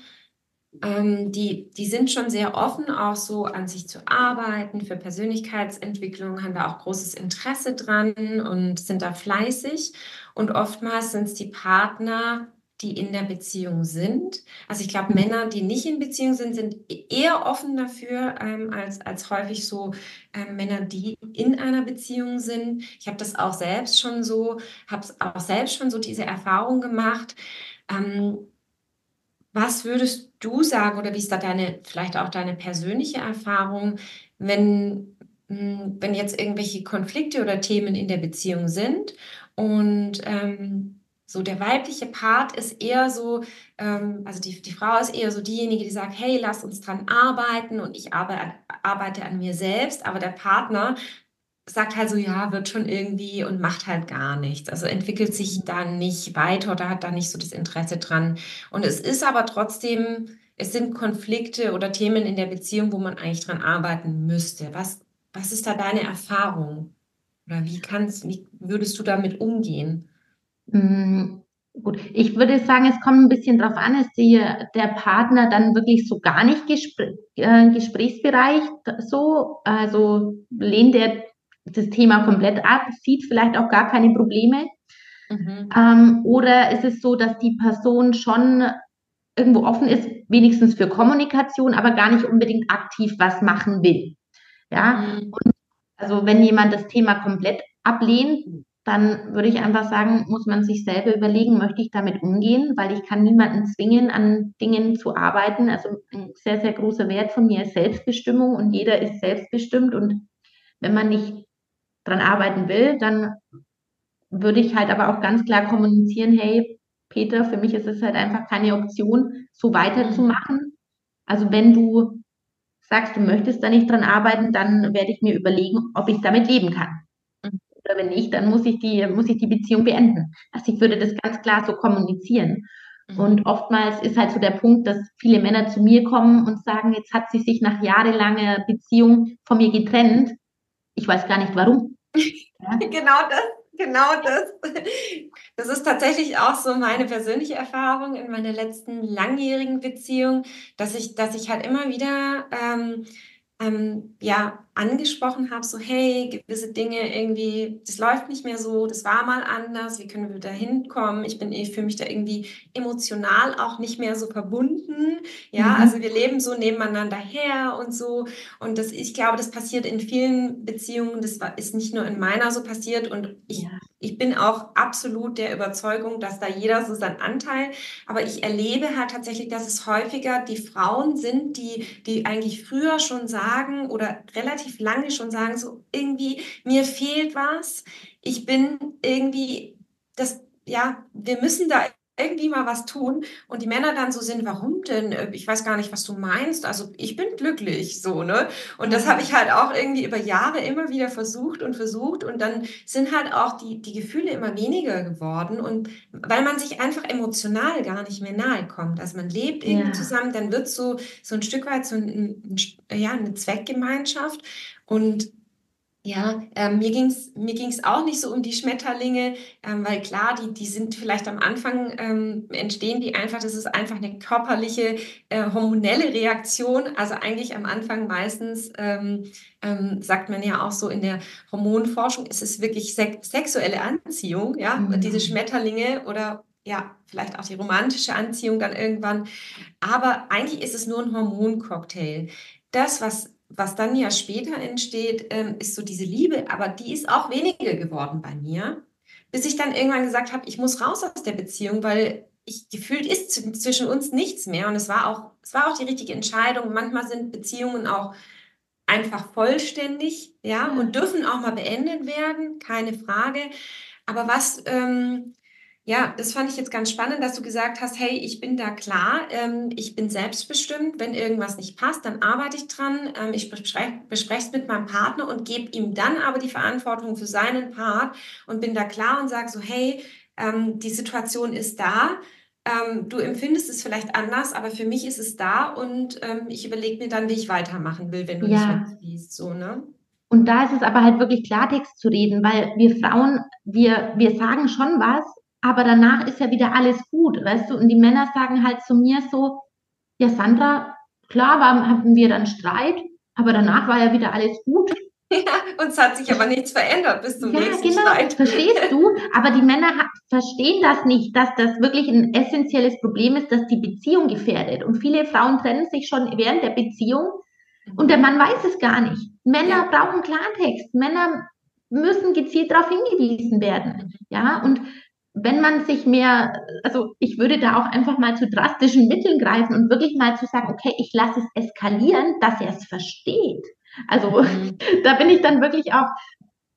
ähm, die, die sind schon sehr offen, auch so an sich zu arbeiten. Für Persönlichkeitsentwicklung haben da auch großes Interesse dran und sind da fleißig. Und oftmals sind es die Partner, die in der Beziehung sind. Also ich glaube, Männer, die nicht in Beziehung sind, sind eher offen dafür ähm, als, als häufig so äh, Männer, die in einer Beziehung sind. Ich habe das auch selbst schon so, habe auch selbst schon so diese Erfahrung gemacht. Ähm, was würdest du sagen oder wie ist da deine, vielleicht auch deine persönliche Erfahrung, wenn, hm, wenn jetzt irgendwelche Konflikte oder Themen in der Beziehung sind und ähm, so der weibliche Part ist eher so, ähm, also die, die Frau ist eher so diejenige, die sagt, hey, lass uns dran arbeiten und ich arbeite, arbeite an mir selbst, aber der Partner sagt halt so, ja, wird schon irgendwie und macht halt gar nichts. Also entwickelt sich da nicht weiter oder hat da nicht so das Interesse dran. Und es ist aber trotzdem, es sind Konflikte oder Themen in der Beziehung, wo man eigentlich dran arbeiten müsste. Was, was ist da deine Erfahrung? Oder wie kannst, wie würdest du damit umgehen? Mm, gut, ich würde sagen, es kommt ein bisschen darauf an, ist die, der Partner dann wirklich so gar nicht gespr äh, gesprächsbereit so, also lehnt er das Thema komplett ab, sieht vielleicht auch gar keine Probleme. Mhm. Ähm, oder ist es so, dass die Person schon irgendwo offen ist, wenigstens für Kommunikation, aber gar nicht unbedingt aktiv was machen will. Ja, mhm. und also wenn jemand das Thema komplett ablehnt, dann würde ich einfach sagen, muss man sich selber überlegen, möchte ich damit umgehen, weil ich kann niemanden zwingen, an Dingen zu arbeiten. Also ein sehr, sehr großer Wert von mir ist Selbstbestimmung und jeder ist selbstbestimmt und wenn man nicht dran arbeiten will, dann würde ich halt aber auch ganz klar kommunizieren, hey, Peter, für mich ist es halt einfach keine Option, so weiterzumachen. Also wenn du sagst, du möchtest da nicht dran arbeiten, dann werde ich mir überlegen, ob ich damit leben kann. Oder wenn nicht, dann muss ich die, muss ich die Beziehung beenden. Also ich würde das ganz klar so kommunizieren. Mhm. Und oftmals ist halt so der Punkt, dass viele Männer zu mir kommen und sagen, jetzt hat sie sich nach jahrelanger Beziehung von mir getrennt ich weiß gar nicht warum. *laughs* Ja? genau das, genau das. Das ist tatsächlich auch so meine persönliche Erfahrung in meiner letzten langjährigen Beziehung, dass ich, dass ich halt immer wieder ähm, ähm, ja, angesprochen habe, so hey, gewisse Dinge irgendwie, das läuft nicht mehr so, das war mal anders, wie können wir da hinkommen? Ich bin, ich fühle mich da irgendwie emotional auch nicht mehr so verbunden. Ja, mhm. also wir leben so nebeneinander her und so. Und das, ich glaube, das passiert in vielen Beziehungen, das ist nicht nur in meiner so passiert und ich, ja. ich bin auch absolut der Überzeugung, dass da jeder so seinen Anteil, aber ich erlebe halt tatsächlich, dass es häufiger die Frauen sind, die, die eigentlich früher schon sagen oder relativ relativ lange schon sagen, so irgendwie, mir fehlt was. Ich bin irgendwie, das, ja, wir müssen da irgendwie mal was tun und die Männer dann so sind, warum denn? Äh, ich weiß gar nicht, was du meinst. Also ich bin glücklich, so, ne? Und das habe ich halt auch irgendwie über Jahre immer wieder versucht und versucht und dann sind halt auch die, die Gefühle immer weniger geworden und weil man sich einfach emotional gar nicht mehr nahe kommt. Also man lebt irgendwie ja. zusammen, dann wird so, so ein Stück weit so ein, ein, ja, eine Zweckgemeinschaft und ja, ähm, mir ging's mir ging's auch nicht so um die Schmetterlinge, ähm, weil klar, die die sind vielleicht am Anfang, ähm, entstehen die einfach das ist einfach eine körperliche, äh, hormonelle Reaktion. Also, eigentlich am Anfang meistens, ähm, ähm, sagt man ja auch so in der Hormonforschung, ist es wirklich sex sexuelle Anziehung, ja, mhm. diese Schmetterlinge oder ja, vielleicht auch die romantische Anziehung dann irgendwann. Aber eigentlich ist es nur ein Hormoncocktail. Das, was was dann ja später entsteht, ähm, ist so diese Liebe, aber die ist auch weniger geworden bei mir, bis ich dann irgendwann gesagt habe, ich muss raus aus der Beziehung, weil ich gefühlt ist zwischen uns nichts mehr und es war auch, es war auch die richtige Entscheidung. Manchmal sind Beziehungen auch einfach vollständig, ja, und dürfen auch mal beendet werden, keine Frage. Aber was ähm, ja, das fand ich jetzt ganz spannend, dass du gesagt hast, hey, ich bin da klar, ähm, ich bin selbstbestimmt, wenn irgendwas nicht passt, dann arbeite ich dran, ähm, ich bespreche es mit meinem Partner und gebe ihm dann aber die Verantwortung für seinen Part und bin da klar und sage so, hey, ähm, die Situation ist da, ähm, du empfindest es vielleicht anders, aber für mich ist es da und ähm, ich überlege mir dann, wie ich weitermachen will, wenn du ja. nicht mitliest, so, ne? Und da ist es aber halt wirklich Klartext zu reden, weil wir Frauen, wir, wir sagen schon was, aber danach ist ja wieder alles gut, weißt du? Und die Männer sagen halt zu mir so, ja, Sandra, klar war, hatten wir dann Streit, aber danach war ja wieder alles gut. *laughs* Ja, und es hat sich aber nichts verändert bis zum ja, nächsten genau, Streit. Verstehst du? Aber die Männer verstehen das nicht, dass das wirklich ein essentielles Problem ist, dass die Beziehung gefährdet. Und viele Frauen trennen sich schon während der Beziehung und der Mann weiß es gar nicht. Männer ja. brauchen Klartext. Männer müssen gezielt darauf hingewiesen werden. Ja, und wenn man sich mehr, also ich würde da auch einfach mal zu drastischen Mitteln greifen und wirklich mal zu sagen, okay, ich lasse es eskalieren, dass er es versteht. Also mhm. *laughs* da bin ich dann wirklich auch,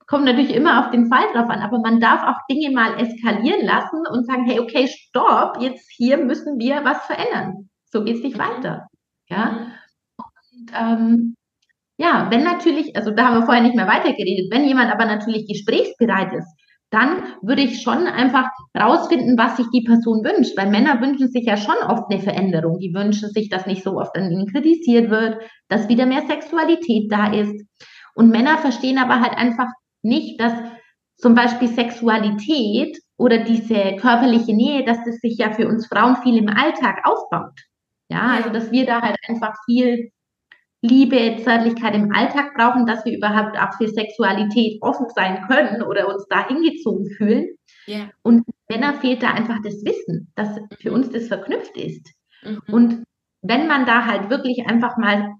kommt natürlich immer auf den Fall drauf an, aber man darf auch Dinge mal eskalieren lassen und sagen, hey, okay, stopp, jetzt hier müssen wir was verändern. So geht es nicht mhm. weiter. Ja. Mhm. Und, ähm, ja, wenn natürlich, also da haben wir vorher nicht mehr weitergeredet, wenn jemand aber natürlich gesprächsbereit ist, dann würde ich schon einfach rausfinden, was sich die Person wünscht. Weil Männer wünschen sich ja schon oft eine Veränderung. Die wünschen sich, dass nicht so oft an ihnen kritisiert wird, dass wieder mehr Sexualität da ist. Und Männer verstehen aber halt einfach nicht, dass zum Beispiel Sexualität oder diese körperliche Nähe, dass das sich ja für uns Frauen viel im Alltag aufbaut. Ja, also dass wir da halt einfach viel Liebe, Zärtlichkeit im Alltag brauchen, dass wir überhaupt auch für Sexualität offen sein können oder uns da hingezogen fühlen. Yeah. Und Männer fehlt da einfach das Wissen, dass für uns das verknüpft ist. Mhm. Und wenn man da halt wirklich einfach mal,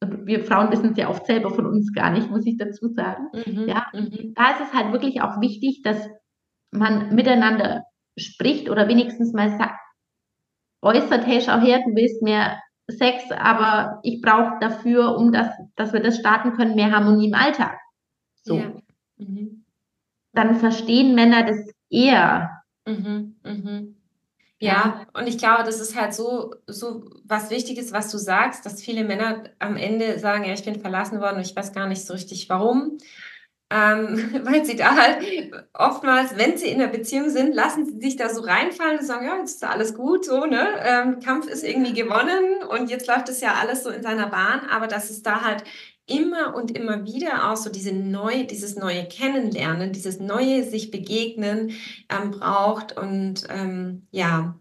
wir Frauen wissen es ja oft selber von uns gar nicht, muss ich dazu sagen, mhm. ja, mhm. da ist es halt wirklich auch wichtig, dass man miteinander spricht oder wenigstens mal sagt, äußert, hey, schau her, du willst mehr Sex, aber ich brauche dafür, um das, dass wir das starten können, mehr Harmonie im Alltag. So. Ja. Mhm. Dann verstehen Männer das eher. Mhm. Mhm. Ja, und ich glaube, das ist halt so, so was Wichtiges, was du sagst, dass viele Männer am Ende sagen, ja, ich bin verlassen worden und ich weiß gar nicht so richtig warum ähm, *laughs* weil sie da halt oftmals, wenn sie in einer Beziehung sind, lassen sie sich da so reinfallen und sagen, ja, jetzt ist da alles gut, so, ne? Ähm, Kampf ist irgendwie gewonnen und jetzt läuft es ja alles so in seiner Bahn, aber dass es da halt immer und immer wieder auch so diese neue, dieses neue Kennenlernen, dieses neue sich begegnen ähm, braucht und ähm, ja,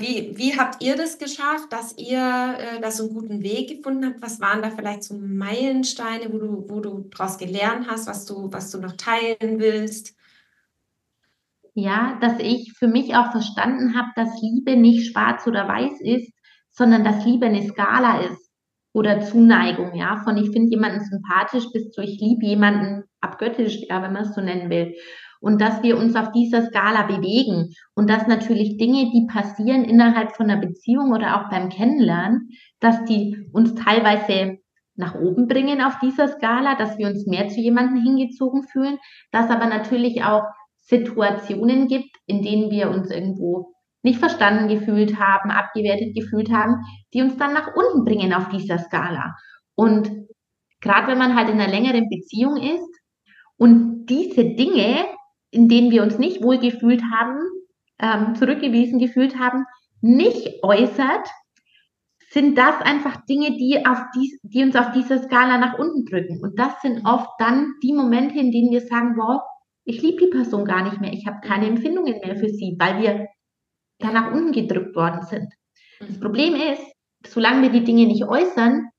wie, wie habt ihr das geschafft, dass ihr äh, da so einen guten Weg gefunden habt? Was waren da vielleicht so Meilensteine, wo du, wo du daraus gelernt hast, was du, was du noch teilen willst? Ja, dass ich für mich auch verstanden habe, dass Liebe nicht schwarz oder weiß ist, sondern dass Liebe eine Skala ist oder Zuneigung, ja, von ich finde jemanden sympathisch bis zu ich liebe jemanden abgöttisch, ja, wenn man es so nennen will und dass wir uns auf dieser Skala bewegen und dass natürlich Dinge, die passieren innerhalb von einer Beziehung oder auch beim Kennenlernen, dass die uns teilweise nach oben bringen auf dieser Skala, dass wir uns mehr zu jemandem hingezogen fühlen, dass aber natürlich auch Situationen gibt, in denen wir uns irgendwo nicht verstanden gefühlt haben, abgewertet gefühlt haben, die uns dann nach unten bringen auf dieser Skala. Und gerade wenn man halt in einer längeren Beziehung ist und diese Dinge in denen wir uns nicht wohlgefühlt haben, ähm, zurückgewiesen gefühlt haben, nicht äußert, sind das einfach Dinge, die, auf die, die uns auf dieser Skala nach unten drücken. Und das sind oft dann die Momente, in denen wir sagen, wow, ich liebe die Person gar nicht mehr, ich habe keine Empfindungen mehr für sie, weil wir da nach unten gedrückt worden sind. Das Problem ist, solange wir die Dinge nicht äußern,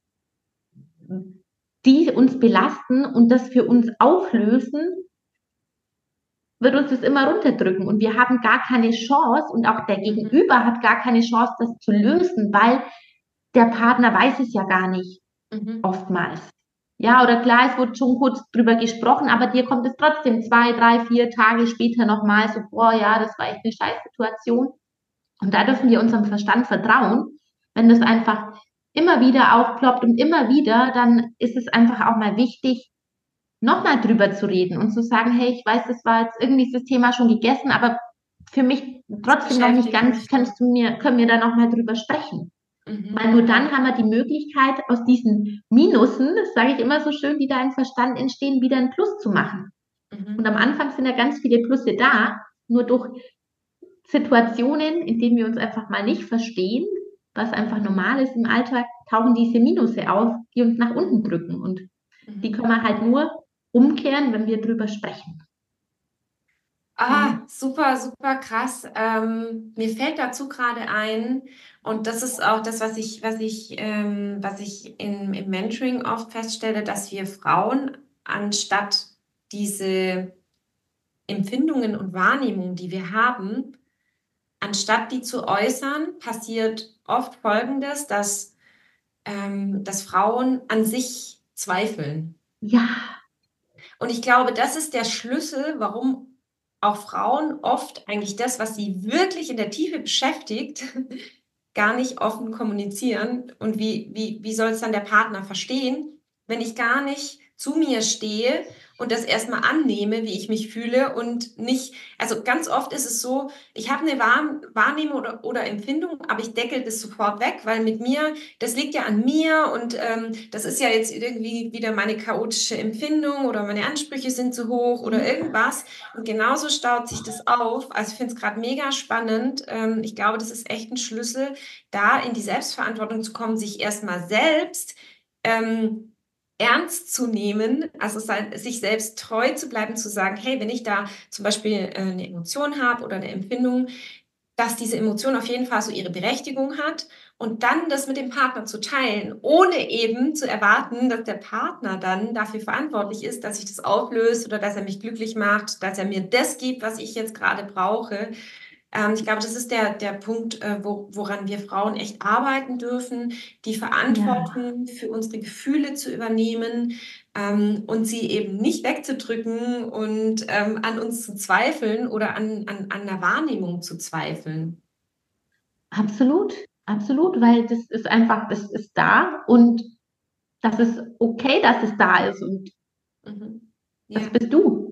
die uns belasten und das für uns auflösen, wird uns das immer runterdrücken und wir haben gar keine Chance und auch der Gegenüber hat gar keine Chance, das zu lösen, weil der Partner weiß es ja gar nicht, mhm. oftmals. Ja, oder klar, es wurde schon kurz drüber gesprochen, aber dir kommt es trotzdem zwei, drei, vier Tage später nochmal so, boah, ja, das war echt eine Scheißsituation. Und da dürfen wir unserem Verstand vertrauen. Wenn das einfach immer wieder aufploppt und immer wieder, dann ist es einfach auch mal wichtig, nochmal drüber zu reden und zu sagen, hey, ich weiß, das war jetzt irgendwie das Thema schon gegessen, aber für mich trotzdem noch nicht ganz, kannst du mir, können wir da nochmal drüber sprechen. Mhm. Weil nur dann haben wir die Möglichkeit, aus diesen Minusen, das sage ich immer so schön, die da im Verstand entstehen, wieder ein Plus zu machen. Mhm. Und am Anfang sind ja ganz viele Plusse da, nur durch Situationen, in denen wir uns einfach mal nicht verstehen, was einfach normal ist im Alltag, tauchen diese Minuse auf, die uns nach unten drücken. Und die mhm. können wir halt nur umkehren, wenn wir drüber sprechen. Ah, super, super krass. Ähm, mir fällt dazu gerade ein, und das ist auch das, was ich, was ich, ähm, was ich in, im Mentoring oft feststelle, dass wir Frauen anstatt diese Empfindungen und Wahrnehmungen, die wir haben, anstatt die zu äußern, passiert oft Folgendes, dass, ähm, dass Frauen an sich zweifeln. Ja. Und ich glaube, das ist der Schlüssel, warum auch Frauen oft eigentlich das, was sie wirklich in der Tiefe beschäftigt, *laughs* gar nicht offen kommunizieren. Und wie, wie, wie soll es dann der Partner verstehen, wenn ich gar nicht zu mir stehe und das erstmal annehme, wie ich mich fühle und nicht, also ganz oft ist es so, ich habe eine Wahrnehmung oder, oder Empfindung, aber ich deckel das sofort weg, weil mit mir, das liegt ja an mir und ähm, das ist ja jetzt irgendwie wieder meine chaotische Empfindung oder meine Ansprüche sind zu hoch oder irgendwas und genauso staut sich das auf. Also ich finde es gerade mega spannend. Ähm, ich glaube, das ist echt ein Schlüssel, da in die Selbstverantwortung zu kommen, sich erstmal selbst ähm, ernst zu nehmen, also sich selbst treu zu bleiben, zu sagen, hey, wenn ich da zum Beispiel äh, eine Emotion habe oder eine Empfindung, dass diese Emotion auf jeden Fall so ihre Berechtigung hat und dann das mit dem Partner zu teilen, ohne eben zu erwarten, dass der Partner dann dafür verantwortlich ist, dass sich das auflöst oder dass er mich glücklich macht, dass er mir das gibt, was ich jetzt gerade brauche, ähm, ich glaube, das ist der, der Punkt, äh, wo, woran wir Frauen echt arbeiten dürfen, die Verantwortung ja. für unsere Gefühle zu übernehmen ähm, und sie eben nicht wegzudrücken und ähm, an uns zu zweifeln oder an, an, an der Wahrnehmung zu zweifeln. Absolut, absolut, weil das ist einfach, das ist da und das ist okay, dass es da ist und mhm. ja. das bist du.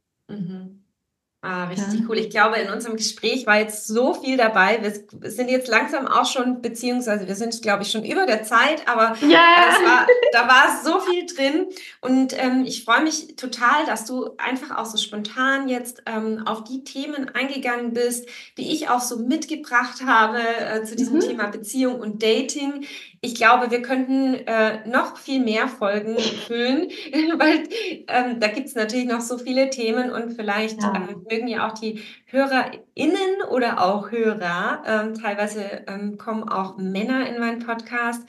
Ah, richtig ja. cool. Ich glaube, in unserem Gespräch war jetzt so viel dabei. Wir sind jetzt langsam auch schon, beziehungsweise wir sind, glaube ich, schon über der Zeit, aber ja. war, da war so viel drin. Und ähm, ich freue mich total, dass du einfach auch so spontan jetzt ähm, auf die Themen eingegangen bist, die ich auch so mitgebracht habe äh, zu diesem mhm. Thema Beziehung und Dating ich glaube, wir könnten äh, noch viel mehr Folgen *laughs* füllen, *laughs* weil ähm, da gibt es natürlich noch so viele Themen und vielleicht ja. äh, mögen ja auch die HörerInnen oder auch Hörer, ähm, teilweise ähm, kommen auch Männer in meinen Podcast,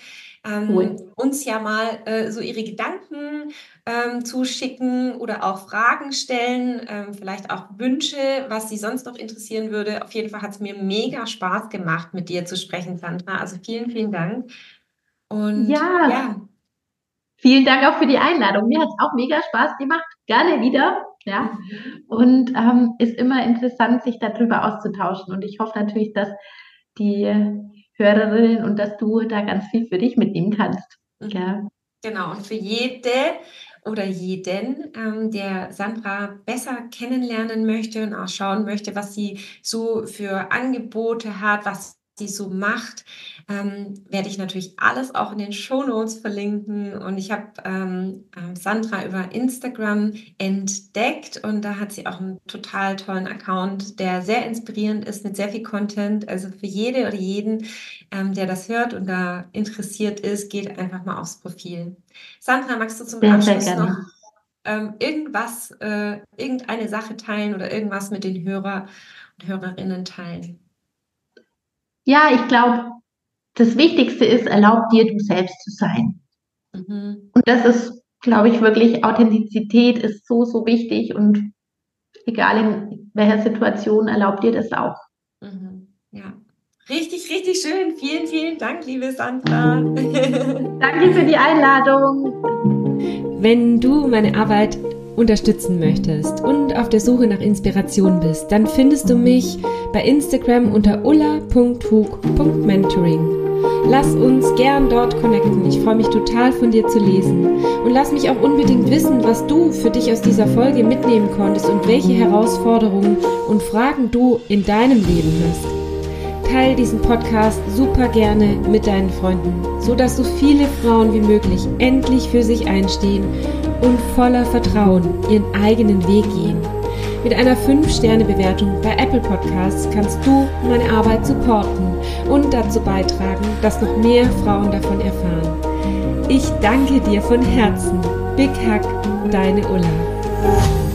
cool. Ähm, uns ja mal äh, so ihre Gedanken ähm, zuschicken oder auch Fragen stellen, ähm, vielleicht auch Wünsche, was sie sonst noch interessieren würde. Auf jeden Fall hat es mir mega Spaß gemacht, mit dir zu sprechen, Sandra. Also vielen, vielen Dank. Und ja. ja. Vielen Dank auch für die Einladung. Mir hat es auch mega Spaß gemacht. Gerne wieder. Ja. Mhm. Und ähm, ist immer interessant, sich darüber auszutauschen. Und ich hoffe natürlich, dass die Hörerinnen und dass du da ganz viel für dich mitnehmen kannst. Mhm. Ja. Genau. Und für jede oder jeden, ähm, der Sandra besser kennenlernen möchte und auch schauen möchte, was sie so für Angebote hat, was sie so macht, ähm, werde ich natürlich alles auch in den Show Notes verlinken. Und ich habe ähm, ähm, Sandra über Instagram entdeckt und da hat sie auch einen total tollen Account, der sehr inspirierend ist mit sehr viel Content. Also für jede oder jeden, ähm, der das hört und da interessiert ist, geht einfach mal aufs Profil. Sandra, magst du zum sehr, Abschluss noch ähm, irgendwas, äh, irgendeine Sache teilen oder irgendwas mit den Hörer und Hörerinnen teilen? Ja, ich glaube, das Wichtigste ist, erlaub dir, du selbst zu sein. Mhm. Und das ist, glaube ich, wirklich, Authentizität ist so, so wichtig und egal in welcher Situation, erlaubt dir das auch. Mhm. Ja. Richtig, richtig schön. Vielen, vielen Dank, liebe Sandra. *laughs* Danke für die Einladung. Wenn du meine Arbeit unterstützen möchtest und auf der Suche nach Inspiration bist, dann findest du mich bei Instagram unter ulla.hug.mentoring. Lass uns gern dort connecten. Ich freue mich total von dir zu lesen. Und lass mich auch unbedingt wissen, was du für dich aus dieser Folge mitnehmen konntest und welche Herausforderungen und Fragen du in deinem Leben hast. Teil diesen Podcast super gerne mit deinen Freunden, so dass so viele Frauen wie möglich endlich für sich einstehen und voller Vertrauen ihren eigenen Weg gehen. Mit einer 5-Sterne-Bewertung bei Apple Podcasts kannst du meine Arbeit supporten und dazu beitragen, dass noch mehr Frauen davon erfahren. Ich danke dir von Herzen. Big Hug, deine Ulla.